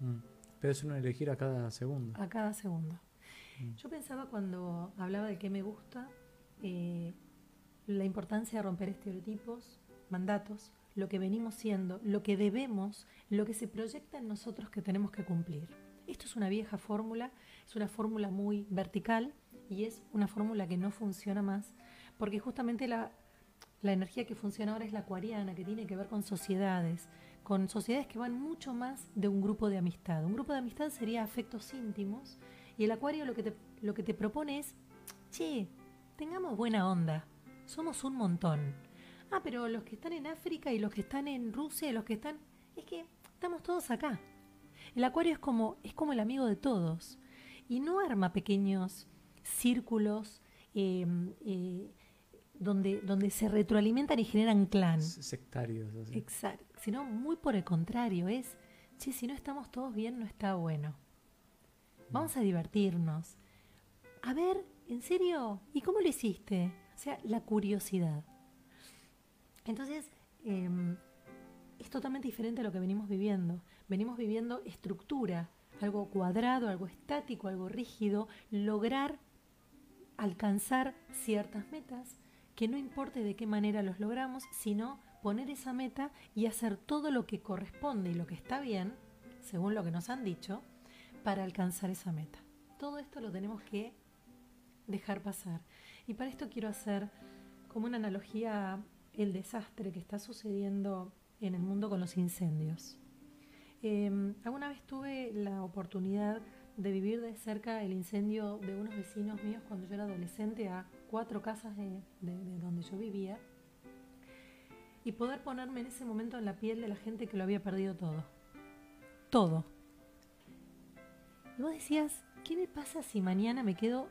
[SPEAKER 2] mm. Pero es uno elegir a cada segundo.
[SPEAKER 1] a cada segundo.
[SPEAKER 2] Mm.
[SPEAKER 1] Yo pensaba cuando hablaba de qué me gusta, eh, la importancia de romper estereotipos, mandatos, lo que venimos siendo, lo que debemos, lo que se proyecta en nosotros que tenemos que cumplir. Esto es una vieja fórmula, es una fórmula muy vertical y es una fórmula que no funciona más, porque justamente la, la energía que funciona ahora es la acuariana, que tiene que ver con sociedades, con sociedades que van mucho más de un grupo de amistad. Un grupo de amistad sería afectos íntimos y el acuario lo que te, lo que te propone es, che, tengamos buena onda, somos un montón. Ah, pero los que están en África y los que están en Rusia y los que están... Es que estamos todos acá. El acuario es como, es como el amigo de todos y no arma pequeños círculos eh, eh, donde, donde se retroalimentan y generan clan.
[SPEAKER 2] Sectarios. así.
[SPEAKER 1] Exacto. Sino muy por el contrario, es, che, si no estamos todos bien, no está bueno. Vamos a divertirnos. A ver, ¿en serio? ¿Y cómo lo hiciste? O sea, la curiosidad. Entonces, em, es totalmente diferente a lo que venimos viviendo. Venimos viviendo estructura, algo cuadrado, algo estático, algo rígido, lograr alcanzar ciertas metas, que no importe de qué manera los logramos, sino poner esa meta y hacer todo lo que corresponde y lo que está bien, según lo que nos han dicho, para alcanzar esa meta. Todo esto lo tenemos que dejar pasar. Y para esto quiero hacer como una analogía el desastre que está sucediendo en el mundo con los incendios. Eh, alguna vez tuve la oportunidad de vivir de cerca el incendio de unos vecinos míos cuando yo era adolescente a cuatro casas de, de- de donde yo vivía y poder ponerme en ese momento en la piel de la gente que lo había perdido todo. Todo. Y vos decías, ¿qué me pasa si mañana me quedo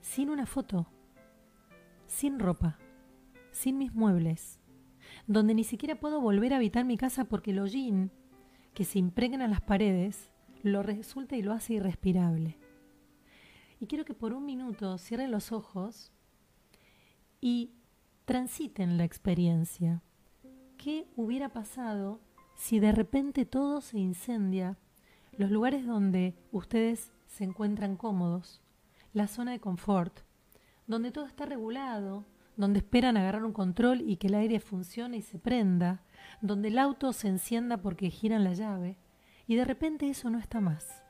[SPEAKER 1] sin una foto? Sin ropa, sin mis muebles, donde ni siquiera puedo volver a habitar mi casa porque el hollín que se impregna en las paredes lo resulta y lo hace irrespirable. Y quiero que por un minuto cierren los ojos y transiten la experiencia. ¿qué hubiera pasado si de repente todo se incendia? Los lugares donde ustedes se encuentran cómodos, la zona de confort, donde todo está regulado, donde esperan agarrar un control y que el aire funcione y se prenda, donde el auto se encienda porque giran la llave, y de repente eso no está más.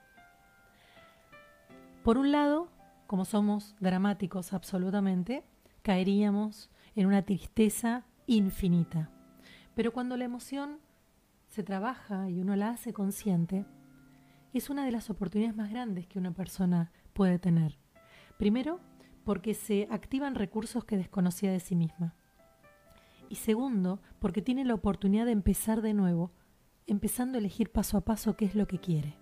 [SPEAKER 1] Por un lado, como somos dramáticos absolutamente, caeríamos en una tristeza infinita. Pero cuando la emoción se trabaja y uno la hace consciente, es una de las oportunidades más grandes que una persona puede tener. Primero, porque se activan recursos que desconocía de sí misma. Y segundo, porque tiene la oportunidad de empezar de nuevo, empezando a elegir paso a paso qué es lo que quiere.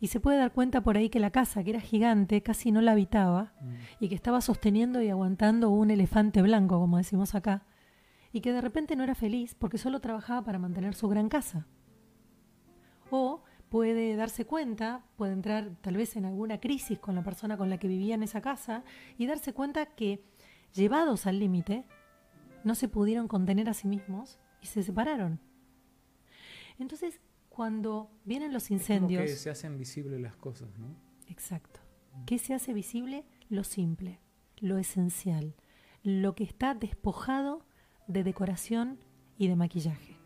[SPEAKER 1] Y se puede dar cuenta por ahí que la casa, que era gigante, casi no la habitaba
[SPEAKER 2] Mm.
[SPEAKER 1] y que estaba sosteniendo y aguantando un elefante blanco, como decimos acá, y que de repente no era feliz porque solo trabajaba para mantener su gran casa. O puede darse cuenta, puede entrar tal vez en alguna crisis con la persona con la que vivía en esa casa y darse cuenta que, llevados al límite, no se pudieron contener a sí mismos y se separaron. Entonces, cuando vienen los
[SPEAKER 2] Es como
[SPEAKER 1] incendios...
[SPEAKER 2] que se hacen visibles las cosas, ¿no?
[SPEAKER 1] Exacto. ¿Qué se hace visible? Lo simple, lo esencial, lo que está despojado de decoración y de maquillaje.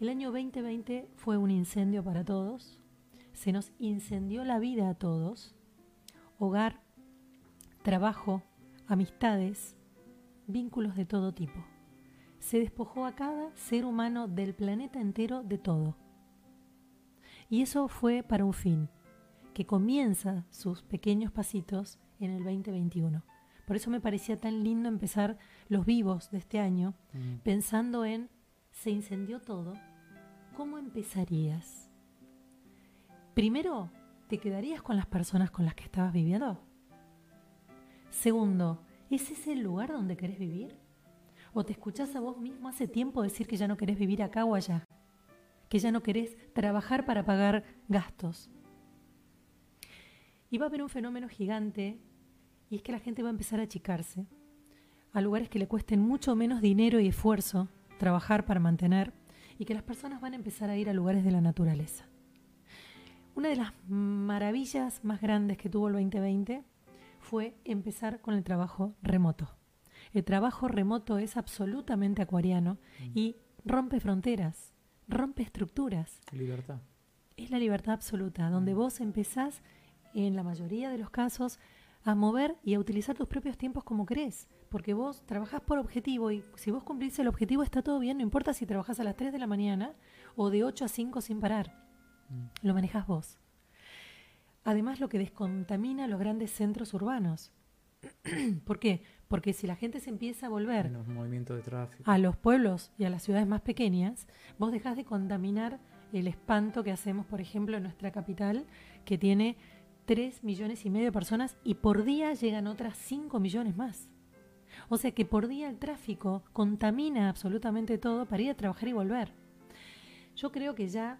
[SPEAKER 1] El año 2020 fue un incendio para todos, se nos incendió la vida a todos, hogar, trabajo, amistades, vínculos de todo tipo. Se despojó a cada ser humano del planeta entero de todo. Y eso fue para un fin, que comienza sus pequeños pasitos en el 2021. Por eso me parecía tan lindo empezar los vivos de este año
[SPEAKER 2] Mm.
[SPEAKER 1] pensando en, se incendió todo, ¿cómo empezarías? Primero, ¿te quedarías con las personas con las que estabas viviendo? Segundo, ¿es ese el lugar donde querés vivir? ¿O te escuchás a vos mismo hace tiempo decir que ya no querés vivir acá o allá? Que ya no querés trabajar para pagar gastos. Y va a haber un fenómeno gigante y es que la gente va a empezar a achicarse a lugares que le cuesten mucho menos dinero y esfuerzo trabajar para mantener y que las personas van a empezar a ir a lugares de la naturaleza. Una de las maravillas más grandes que tuvo el 2020 fue empezar con el trabajo remoto. El trabajo remoto es absolutamente acuariano y rompe fronteras, rompe estructuras.
[SPEAKER 2] Libertad.
[SPEAKER 1] Es la libertad absoluta, donde vos empezás, en la mayoría de los casos, a mover y a utilizar tus propios tiempos como querés. Porque vos trabajás por objetivo y si vos cumplís el objetivo está todo bien, no importa si trabajás a las 3 de la mañana o de 8 a 5 sin parar.
[SPEAKER 2] Mm.
[SPEAKER 1] Lo manejás vos. Además, lo que descontamina los grandes centros urbanos. ¿Por qué? Porque si la gente se empieza a volver
[SPEAKER 2] de tráfico.
[SPEAKER 1] a los pueblos y a las ciudades más pequeñas, vos dejás de contaminar el espanto que hacemos, por ejemplo, en nuestra capital, que tiene 3 millones y medio de personas y por día llegan otras 5 millones más. O sea que por día el tráfico contamina absolutamente todo para ir a trabajar y volver. Yo creo que ya,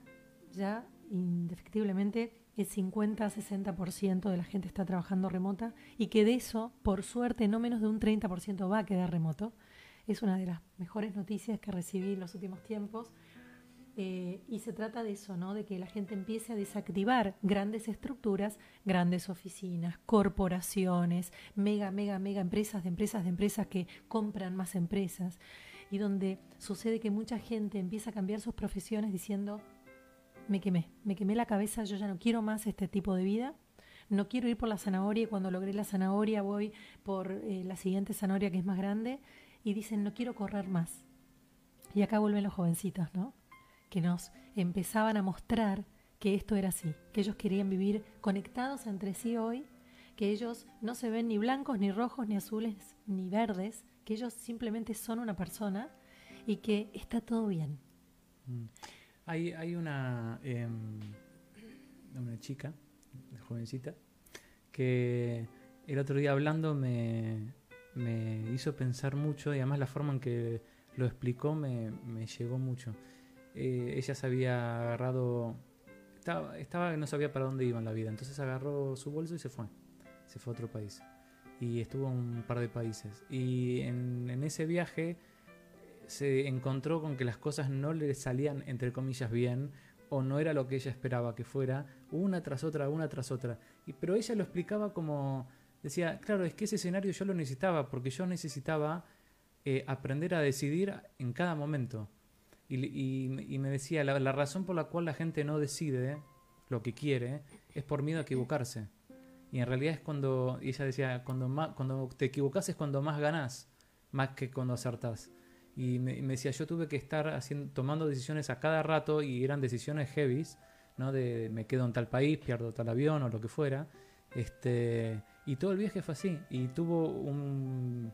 [SPEAKER 1] ya indefectiblemente, el 50-60% de la gente está trabajando remota y que de eso, por suerte, no menos de un 30% va a quedar remoto. Es una de las mejores noticias que recibí en los últimos tiempos. Eh, y se trata de eso, ¿no? De que la gente empiece a desactivar grandes estructuras, grandes oficinas, corporaciones, mega, mega, mega empresas de empresas de empresas que compran más empresas. Y donde sucede que mucha gente empieza a cambiar sus profesiones diciendo, me quemé, me quemé la cabeza, yo ya no quiero más este tipo de vida. No quiero ir por la zanahoria y cuando logré la zanahoria voy por eh, la siguiente zanahoria que es más grande y dicen no quiero correr más. Y acá vuelven los jovencitos, ¿no? Que nos empezaban a mostrar que esto era así, que ellos querían vivir conectados entre sí hoy, que ellos no se ven ni blancos, ni rojos, ni azules, ni verdes, que ellos simplemente son una persona y que está todo bien.
[SPEAKER 2] Mm. Hay, hay una, em, una chica, jovencita, que el otro día hablando me, me hizo pensar mucho y además la forma en que lo explicó me, me llegó mucho. Eh, ella se había agarrado, estaba, estaba, no sabía para dónde iba en la vida, entonces agarró su bolso y se fue, se fue a otro país. Y estuvo en un par de países. Y en, en ese viaje se encontró con que las cosas no le salían, entre comillas, bien, o no era lo que ella esperaba que fuera, una tras otra, una tras otra. Y, pero ella lo explicaba como, decía, claro, es que ese escenario yo lo necesitaba, porque yo necesitaba eh, aprender a decidir en cada momento. Y, me decía, la, razón por la cual la gente no decide lo que quiere es por miedo a equivocarse. Y en realidad es cuando, y ella decía, cuando, más, cuando te equivocas es cuando más ganás, más que cuando acertás. Y me, decía, yo tuve que estar haciendo, tomando decisiones a cada rato y eran decisiones heavies, ¿no? De me quedo en tal país, pierdo tal avión o lo que fuera. Este, y todo el viaje fue así. Y tuvo un...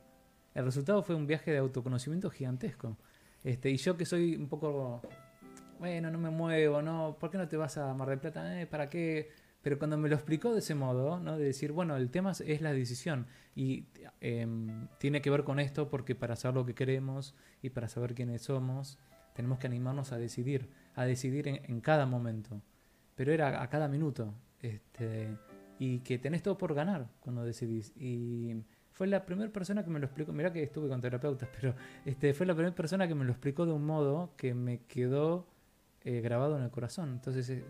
[SPEAKER 2] El resultado fue un viaje de autoconocimiento gigantesco. Este, y yo que soy un poco... Bueno, no me muevo, ¿no? ¿Por qué no te vas a Mar del Plata? Eh, ¿Para qué? Pero cuando me lo explicó de ese modo, ¿no? de decir, bueno, el tema es la decisión y em, tiene que ver con esto porque para saber lo que queremos y para saber quiénes somos, tenemos que animarnos a decidir, a decidir en, cada momento. Pero era a cada minuto. Este, y que tenés todo por ganar cuando decidís. Y fue la primera persona que me lo explicó. Mirá que estuve con terapeutas, pero este, fue la primera persona que me lo explicó de un modo que me quedó eh, grabado en el corazón. Entonces eh,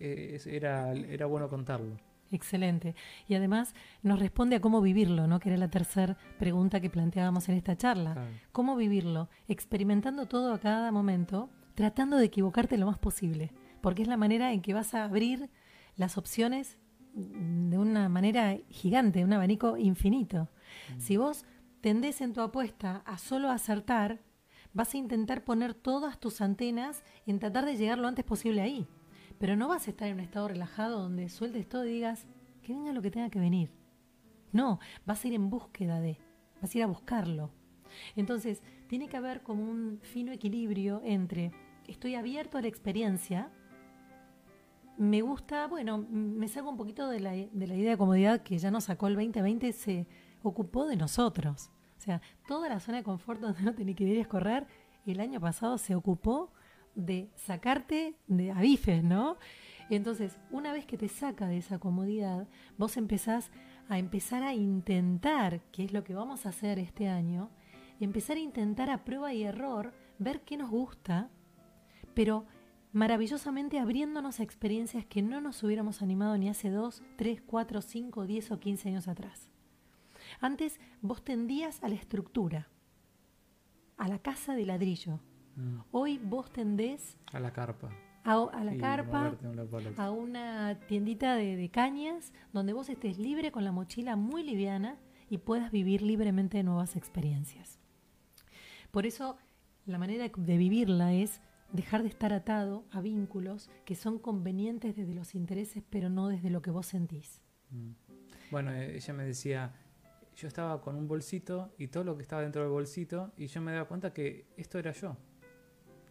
[SPEAKER 2] eh, era, era bueno contarlo.
[SPEAKER 1] Excelente. Y además nos responde a cómo vivirlo, ¿no? Que era la tercera pregunta que planteábamos en esta charla. ¿Cómo vivirlo? Experimentando todo a cada momento, tratando de equivocarte lo más posible, porque es la manera en que vas a abrir las opciones de una manera gigante, un abanico infinito. Mm. Si vos tendés en tu apuesta a solo acertar, vas a intentar poner todas tus antenas en tratar de llegar lo antes posible ahí. Pero no vas a estar en un estado relajado donde sueltes todo y digas, que venga lo que tenga que venir. No, vas a ir en búsqueda de, vas a ir a buscarlo. Entonces, tiene que haber como un fino equilibrio entre estoy abierto a la experiencia, me gusta, bueno, me salgo un poquito de la, de la idea de comodidad que ya nos sacó el 2020, se ocupó de nosotros. O sea, toda la zona de confort donde no te querías correr, el año pasado se ocupó de sacarte de abifes, ¿no? Entonces, una vez que te saca de esa comodidad, vos empezás a empezar a intentar, que es lo que vamos a hacer este año, empezar a intentar a prueba y error, ver qué nos gusta, pero maravillosamente abriéndonos a experiencias que no nos hubiéramos animado ni hace dos, tres, cuatro, cinco, diez o quince años atrás. Antes vos tendías a la estructura, a la casa de ladrillo. Mm. Hoy vos tendés...
[SPEAKER 2] A la carpa.
[SPEAKER 1] A, la carpa, a una tiendita de, cañas, donde vos estés libre con la mochila muy liviana y puedas vivir libremente nuevas experiencias. Por eso, la manera de vivirla es dejar de estar atado a vínculos que son convenientes desde los intereses, pero no desde lo que vos sentís. Mm.
[SPEAKER 2] Bueno, eh, ella me decía, yo estaba con un bolsito y todo lo que estaba dentro del bolsito y yo me daba cuenta que esto era yo.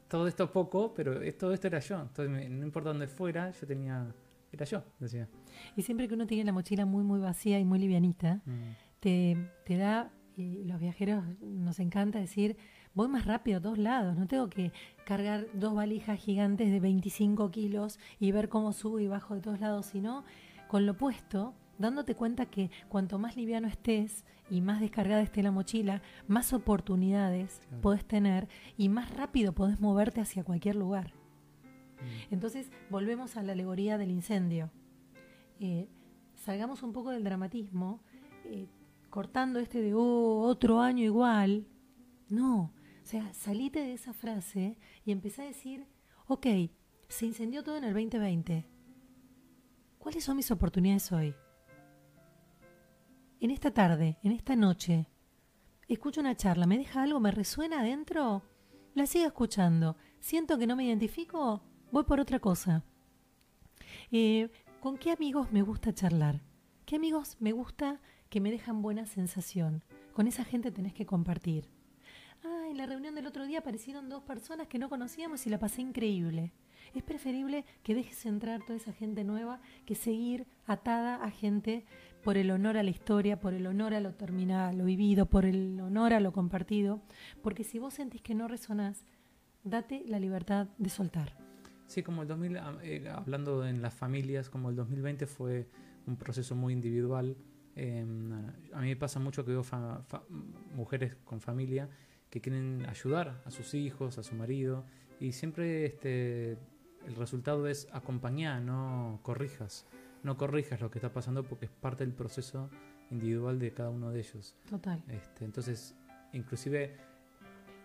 [SPEAKER 2] Todo esto poco, pero todo esto era yo. Entonces no importa dónde fuera, yo tenía... Era yo, decía.
[SPEAKER 1] Y siempre que uno tiene la mochila muy, muy vacía y muy livianita, mm. te, te da, y los viajeros nos encanta decir, voy más rápido a todos lados, no tengo que cargar dos valijas gigantes de 25 kilos y ver cómo subo y bajo de todos lados, sino con lo puesto dándote cuenta que cuanto más liviano estés y más descargada esté la mochila, más oportunidades puedes tener y más rápido podés moverte hacia cualquier lugar. Mm. Entonces, volvemos a la alegoría del incendio. Eh, salgamos un poco del dramatismo, eh, cortando este de oh, otro año igual. No, o sea, salite de esa frase y empecé a decir, ok, se incendió todo en el 2020. ¿Cuáles son mis oportunidades hoy? En esta tarde, en esta noche, escucho una charla, me deja algo, me resuena adentro, la sigo escuchando. Siento que no me identifico, voy por otra cosa. Eh, ¿Con qué amigos me gusta charlar? ¿Qué amigos me gusta que me dejan buena sensación? Con esa gente tenés que compartir. Ah, en la reunión del otro día aparecieron dos personas que no conocíamos y la pasé increíble. Es preferible que dejes entrar toda esa gente nueva que seguir atada a gente por el honor a la historia, por el honor a lo terminado, lo vivido, por el honor a lo compartido, porque si vos sentís que no resonás, date la libertad de soltar.
[SPEAKER 2] Sí, como el 2000, ah, eh, hablando en las familias, como el 2020 fue un proceso muy individual, em, a mí me pasa mucho que veo mujeres con familia que quieren ayudar a sus hijos, a su marido, y siempre este, el resultado es acompañar, no corrijas. No corrijas lo que está pasando porque es parte del proceso individual de cada uno de ellos.
[SPEAKER 1] Total.
[SPEAKER 2] Este, entonces, inclusive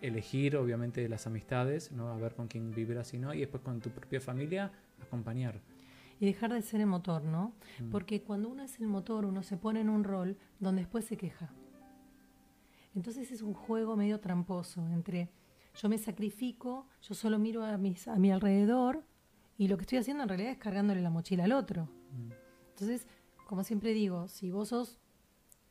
[SPEAKER 2] elegir obviamente las amistades, ¿no? A ver con quién vibras y no, y después con tu propia familia acompañar.
[SPEAKER 1] Y dejar de ser el motor, ¿no?
[SPEAKER 2] Mm.
[SPEAKER 1] Porque cuando uno es el motor, uno se pone en un rol donde después se queja. Entonces es un juego medio tramposo entre yo me sacrifico, yo solo miro a, mis, a mi alrededor y lo que estoy haciendo en realidad es cargándole la mochila al otro.
[SPEAKER 2] Mm.
[SPEAKER 1] Entonces, como siempre digo, si vos sos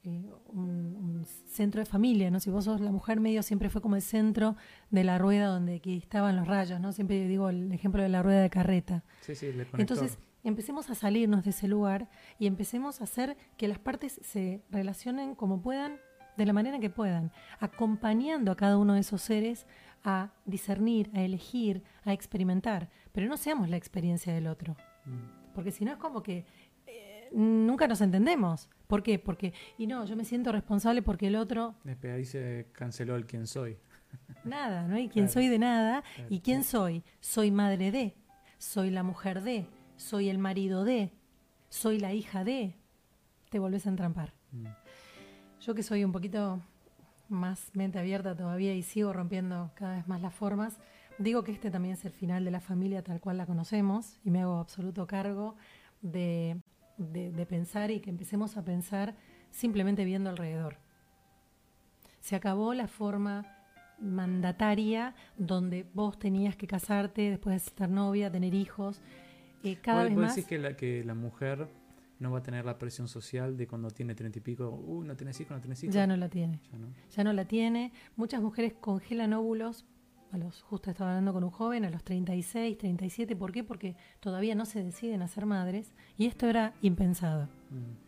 [SPEAKER 1] eh, un, un centro de familia, ¿no? Si vos sos la mujer medio siempre fue como el centro de la rueda donde aquí estaban los rayos, ¿no? Siempre digo el ejemplo de la rueda de carreta.
[SPEAKER 2] Sí, sí, el conector.
[SPEAKER 1] Entonces, empecemos a salirnos de ese lugar y empecemos a hacer que las partes se relacionen como puedan, de la manera que puedan, acompañando a cada uno de esos seres a discernir, a elegir, a experimentar, pero no seamos la experiencia del otro,
[SPEAKER 2] Mm.
[SPEAKER 1] porque si no es como que eh, nunca nos entendemos. ¿Por qué? Porque, y no, yo me siento responsable porque el otro,
[SPEAKER 2] Después ahí se canceló el quién soy.
[SPEAKER 1] nada, ¿no? Y quién
[SPEAKER 2] Claro.
[SPEAKER 1] soy de nada,
[SPEAKER 2] Claro.
[SPEAKER 1] ¿y quién soy? Soy madre de, soy la mujer de, soy el marido de, soy la hija de, te volvés a entrampar.
[SPEAKER 2] Mm.
[SPEAKER 1] Yo que soy un poquito más mente abierta todavía y sigo rompiendo cada vez más las formas, digo que este también es el final de la familia tal cual la conocemos y me hago absoluto cargo de, de- de pensar y que empecemos a pensar simplemente viendo alrededor. Se acabó la forma mandataria donde vos tenías que casarte, después de estar novia, tener hijos. Eh, cada
[SPEAKER 2] ¿Vos-
[SPEAKER 1] vez
[SPEAKER 2] vos
[SPEAKER 1] más...
[SPEAKER 2] decís que la, que la mujer no va a tener la presión social de cuando tiene treinta y pico, uh, no tenés hijos, no tenés hijos?
[SPEAKER 1] Ya no la tiene.
[SPEAKER 2] Ya no.
[SPEAKER 1] ya no la tiene. Muchas mujeres congelan óvulos, a los, justo estaba hablando con un joven, a los 36, 37. ¿Por qué? Porque todavía no se deciden a ser madres y esto era impensado.
[SPEAKER 2] Mm.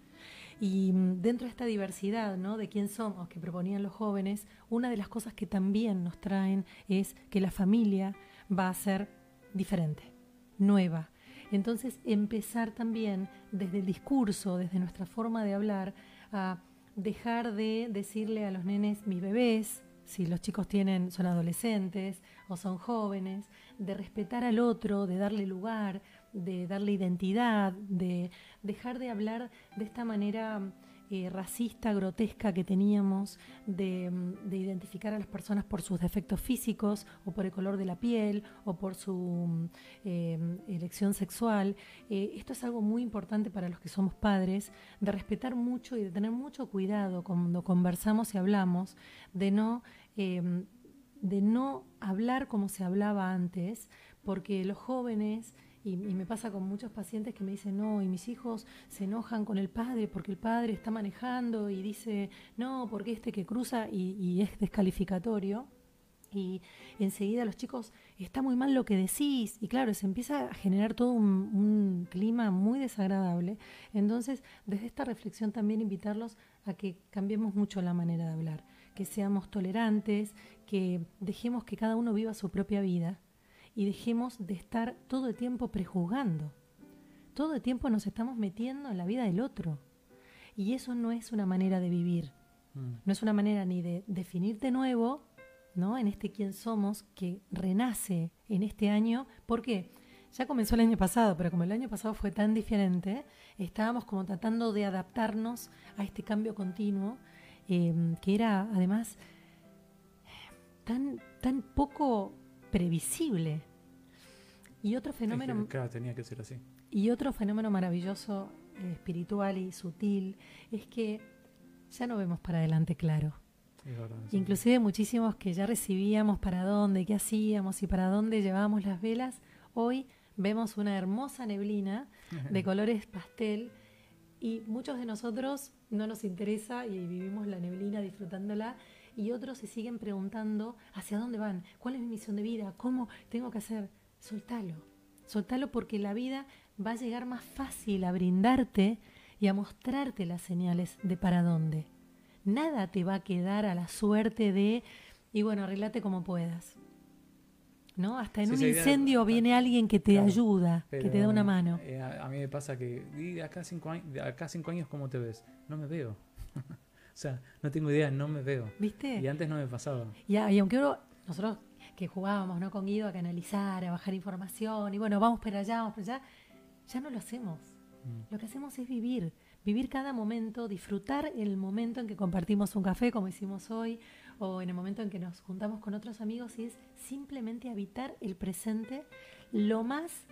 [SPEAKER 1] Y mm, dentro de esta diversidad ¿no? de quién somos que proponían los jóvenes, una de las cosas que también nos traen es que la familia va a ser diferente, nueva. Entonces empezar también desde el discurso, desde nuestra forma de hablar, a dejar de decirle a los nenes mis bebés, si los chicos tienen, son adolescentes o son jóvenes, de respetar al otro, de darle lugar, de darle identidad, de dejar de hablar de esta manera eh, racista, grotesca que teníamos, de, mm, de identificar a las personas por sus defectos físicos o por el color de la piel o por su mm, eh, elección sexual. Eh, esto es algo muy importante para los que somos padres, de respetar mucho y de tener mucho cuidado cuando conversamos y hablamos, de no, eh, de no hablar como se hablaba antes, porque los jóvenes y, y me pasa con muchos pacientes que me dicen, no, y mis hijos se enojan con el padre porque el padre está manejando y dice, no, porque este que cruza y, es descalificatorio. Y enseguida los chicos, está muy mal lo que decís. Y claro, se empieza a generar todo un, un clima muy desagradable. Entonces, desde esta reflexión también invitarlos a que cambiemos mucho la manera de hablar, que seamos tolerantes, que dejemos que cada uno viva su propia vida y dejemos de estar todo el tiempo prejuzgando. Todo el tiempo nos estamos metiendo en la vida del otro. Y eso no es una manera de vivir.
[SPEAKER 2] Mm.
[SPEAKER 1] No es una manera ni de definirte nuevo, ¿no? En este quién somos que renace en este año. ¿Por qué? Ya comenzó el año pasado, pero como el año pasado fue tan diferente, estábamos como tratando de adaptarnos a este cambio continuo, eh, que era además tan, tan poco previsible. Y otro fenómeno,
[SPEAKER 2] Es que, claro, tenía que ser así.
[SPEAKER 1] y otro fenómeno maravilloso, eh, espiritual y sutil, es que ya no vemos para adelante claro.
[SPEAKER 2] Es verdad. sí.
[SPEAKER 1] Inclusive muchísimos que ya recibíamos para dónde, qué hacíamos y para dónde llevábamos las velas, hoy vemos una hermosa neblina de colores pastel y muchos de nosotros no nos interesa y vivimos la neblina disfrutándola y otros se siguen preguntando hacia dónde van, cuál es mi misión de vida, cómo tengo que hacer. Soltalo, soltalo porque la vida va a llegar más fácil a brindarte y a mostrarte las señales de para dónde. Nada te va a quedar a la suerte de, y bueno, arreglate como puedas. ¿No? Hasta en
[SPEAKER 2] Sí,
[SPEAKER 1] un incendio viene alguien que te
[SPEAKER 2] Claro,
[SPEAKER 1] ayuda, que te da una mano.
[SPEAKER 2] eh, a, a mí me pasa que, "Y de acá cinco, años, de acá cinco años, ¿cómo te ves? No me veo. O sea, no tengo idea, no me veo.
[SPEAKER 1] ¿Viste?
[SPEAKER 2] Y antes no me pasaba.
[SPEAKER 1] Y, y aunque nosotros que jugábamos ¿no? con Guido a canalizar, a bajar información, y bueno, vamos para allá, vamos para allá, ya no lo hacemos.
[SPEAKER 2] Mm.
[SPEAKER 1] Lo que hacemos es vivir, vivir cada momento, disfrutar el momento en que compartimos un café como hicimos hoy, o en el momento en que nos juntamos con otros amigos, y es simplemente habitar el presente lo más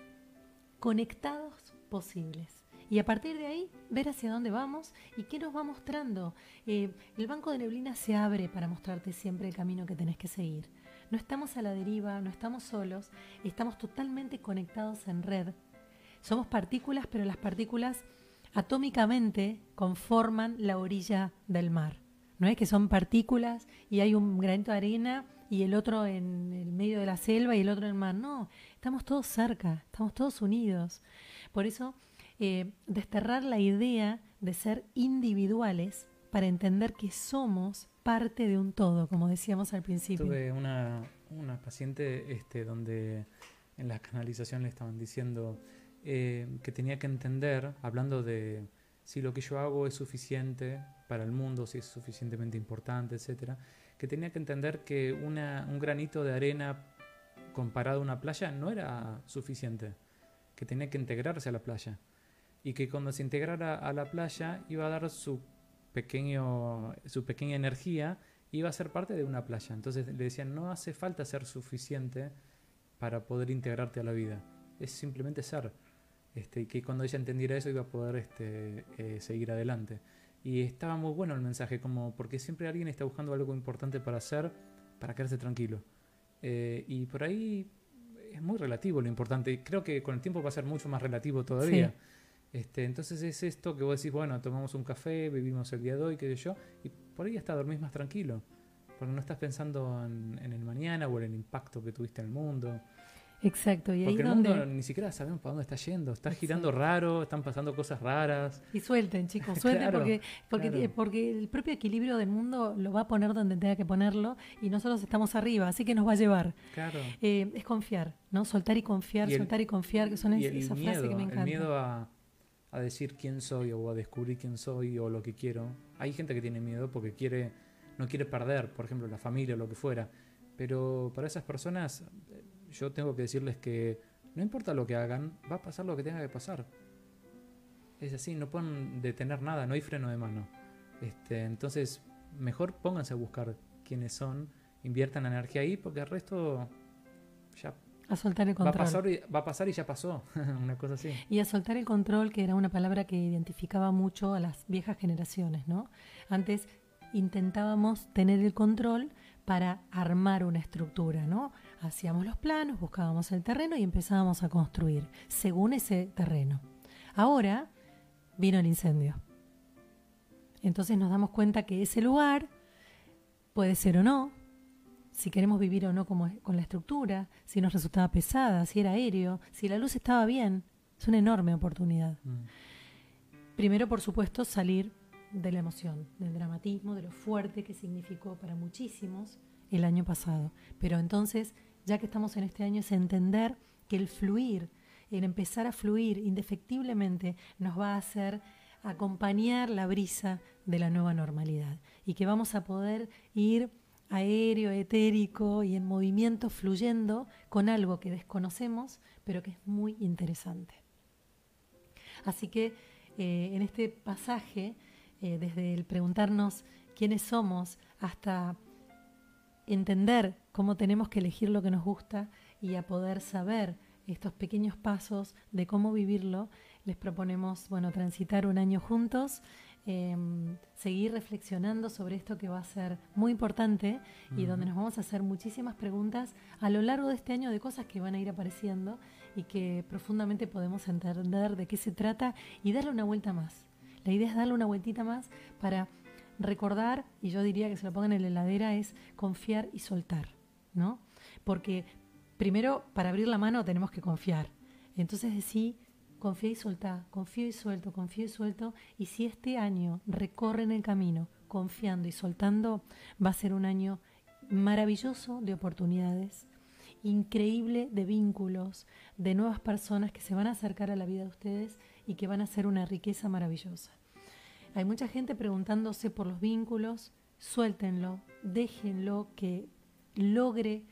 [SPEAKER 1] conectados posibles. Y a partir de ahí, ver hacia dónde vamos y qué nos va mostrando. Eh, el banco de neblina se abre para mostrarte siempre el camino que tenés que seguir. No estamos a la deriva, no estamos solos, estamos totalmente conectados en red. Somos partículas, pero las partículas atómicamente conforman la orilla del mar. No es que son partículas y hay un granito de arena y el otro en el medio de la selva y el otro en el mar. No, estamos todos cerca, estamos todos unidos. Por eso, eh, desterrar la idea de ser individuales para entender que somos parte de un todo, como decíamos al principio.
[SPEAKER 2] Tuve una, una paciente este, donde en la canalización le estaban diciendo eh, que tenía que entender, hablando de si lo que yo hago es suficiente para el mundo, si es suficientemente importante, etcétera, que tenía que entender que un granito de arena comparado a una playa no era suficiente, que tenía que integrarse a la playa y que cuando se integrara a la playa iba a dar su su pequeña energía iba a ser parte de una playa. Entonces le decían, no hace falta ser suficiente para poder integrarte a la vida, es simplemente ser. Este, que cuando ella entendiera eso iba a poder este, eh, seguir adelante. Y estaba muy bueno el mensaje, como porque siempre alguien está buscando algo importante para hacer, para quedarse tranquilo. Eh, y por ahí es muy relativo lo importante. Y creo que con el tiempo va a ser mucho más relativo todavía.
[SPEAKER 1] Sí.
[SPEAKER 2] Este, entonces es esto que vos decís, bueno, tomamos un café, vivimos el día de hoy, qué sé yo, y por ahí hasta dormís más tranquilo. Porque no estás pensando en, en el mañana o en el impacto que tuviste en el mundo.
[SPEAKER 1] Exacto, y ahí
[SPEAKER 2] Porque el
[SPEAKER 1] donde...
[SPEAKER 2] mundo ni siquiera sabemos para dónde está yendo. Está girando raro, están pasando cosas raras.
[SPEAKER 1] Y suelten, chicos, suelten
[SPEAKER 2] Claro,
[SPEAKER 1] porque, porque,
[SPEAKER 2] claro.
[SPEAKER 1] porque el propio equilibrio del mundo lo va a poner donde tenga que ponerlo y nosotros estamos arriba, así que nos va a llevar.
[SPEAKER 2] Claro.
[SPEAKER 1] Eh, es confiar, ¿no? Soltar y confiar,
[SPEAKER 2] Y el-
[SPEAKER 1] soltar y confiar, que son
[SPEAKER 2] y
[SPEAKER 1] es-
[SPEAKER 2] el
[SPEAKER 1] esa
[SPEAKER 2] miedo,
[SPEAKER 1] frase que me
[SPEAKER 2] el
[SPEAKER 1] encanta.
[SPEAKER 2] miedo a, a decir quién soy o a descubrir quién soy o lo que quiero. Hay gente que tiene miedo porque quiere no quiere perder, por ejemplo, la familia o lo que fuera. Pero para esas personas eh, yo tengo que decirles que no importa lo que hagan, va a pasar lo que tenga que pasar. Es así, no pueden detener nada, no hay freno de mano. Este, entonces, mejor pónganse a buscar quiénes son, inviertan energía ahí, porque el resto ya
[SPEAKER 1] A soltar el
[SPEAKER 2] va a,
[SPEAKER 1] control.
[SPEAKER 2] pasar y, va a pasar y ya pasó. Una cosa así.
[SPEAKER 1] Y a soltar el control, que era una palabra que identificaba mucho a las viejas generaciones, ¿no? Antes intentábamos tener el control para armar una estructura, ¿no? Hacíamos los planos, buscábamos el terreno y empezábamos a construir según ese terreno. Ahora vino el incendio. Entonces nos damos cuenta que ese lugar puede ser o no, si queremos vivir o no como, con la estructura, si nos resultaba pesada, si era aéreo, si la luz estaba bien. Es una enorme oportunidad.
[SPEAKER 2] Mm.
[SPEAKER 1] Primero, por supuesto, salir de la emoción, del dramatismo, de lo fuerte que significó para muchísimos el año pasado. Pero entonces, ya que estamos en este año, es entender que el fluir, el empezar a fluir indefectiblemente, nos va a hacer acompañar la brisa de la nueva normalidad y que vamos a poder ir aéreo, etérico y en movimiento fluyendo con algo que desconocemos, pero que es muy interesante. Así que eh, en este pasaje, eh, desde el preguntarnos quiénes somos hasta entender cómo tenemos que elegir lo que nos gusta y a poder saber estos pequeños pasos de cómo vivirlo, les proponemos, bueno, transitar un año juntos, eh, seguir reflexionando sobre esto que va a ser muy importante y donde nos vamos a hacer muchísimas preguntas a lo largo de este año de cosas que van a ir apareciendo y que profundamente podemos entender de qué se trata y darle una vuelta más. La idea es darle una vueltita más para recordar, y yo diría que se lo pongan en la heladera, es confiar y soltar, ¿no? Porque primero, para abrir la mano tenemos que confiar. Entonces decir, confía y soltá, confío y suelto, confío y suelto, y si este año recorren el camino confiando y soltando, va a ser un año maravilloso de oportunidades, increíble de vínculos, de nuevas personas que se van a acercar a la vida de ustedes y que van a ser una riqueza maravillosa. Hay mucha gente preguntándose por los vínculos, suéltenlo, déjenlo que logre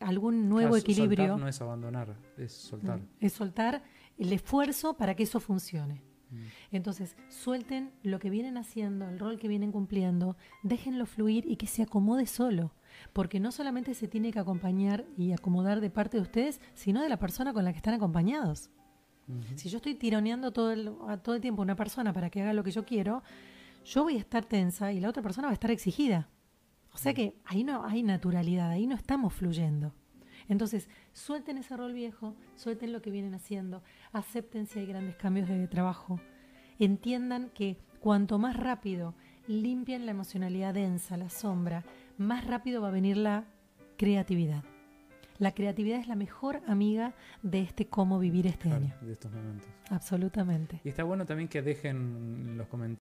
[SPEAKER 1] algún nuevo
[SPEAKER 2] Ah,
[SPEAKER 1] equilibrio.
[SPEAKER 2] Soltar no es abandonar, es soltar.
[SPEAKER 1] Es soltar el esfuerzo para que eso funcione.
[SPEAKER 2] Mm.
[SPEAKER 1] Entonces, suelten lo que vienen haciendo, el rol que vienen cumpliendo, déjenlo fluir y que se acomode solo. Porque no solamente se tiene que acompañar y acomodar de parte de ustedes, sino de la persona con la que están acompañados. Si yo estoy tironeando todo el, a todo el tiempo a una persona para que haga lo que yo quiero, yo voy a estar tensa y la otra persona va a estar exigida. O sea que ahí no hay naturalidad, ahí no estamos fluyendo. Entonces, suelten ese rol viejo, suelten lo que vienen haciendo, acepten si hay grandes cambios de trabajo, entiendan que cuanto más rápido limpian la emocionalidad densa, la sombra, más rápido va a venir la creatividad. La creatividad es la mejor amiga de este cómo vivir este
[SPEAKER 2] Claro,
[SPEAKER 1] año.
[SPEAKER 2] de estos momentos.
[SPEAKER 1] Absolutamente.
[SPEAKER 2] Y está bueno también que dejen los comentarios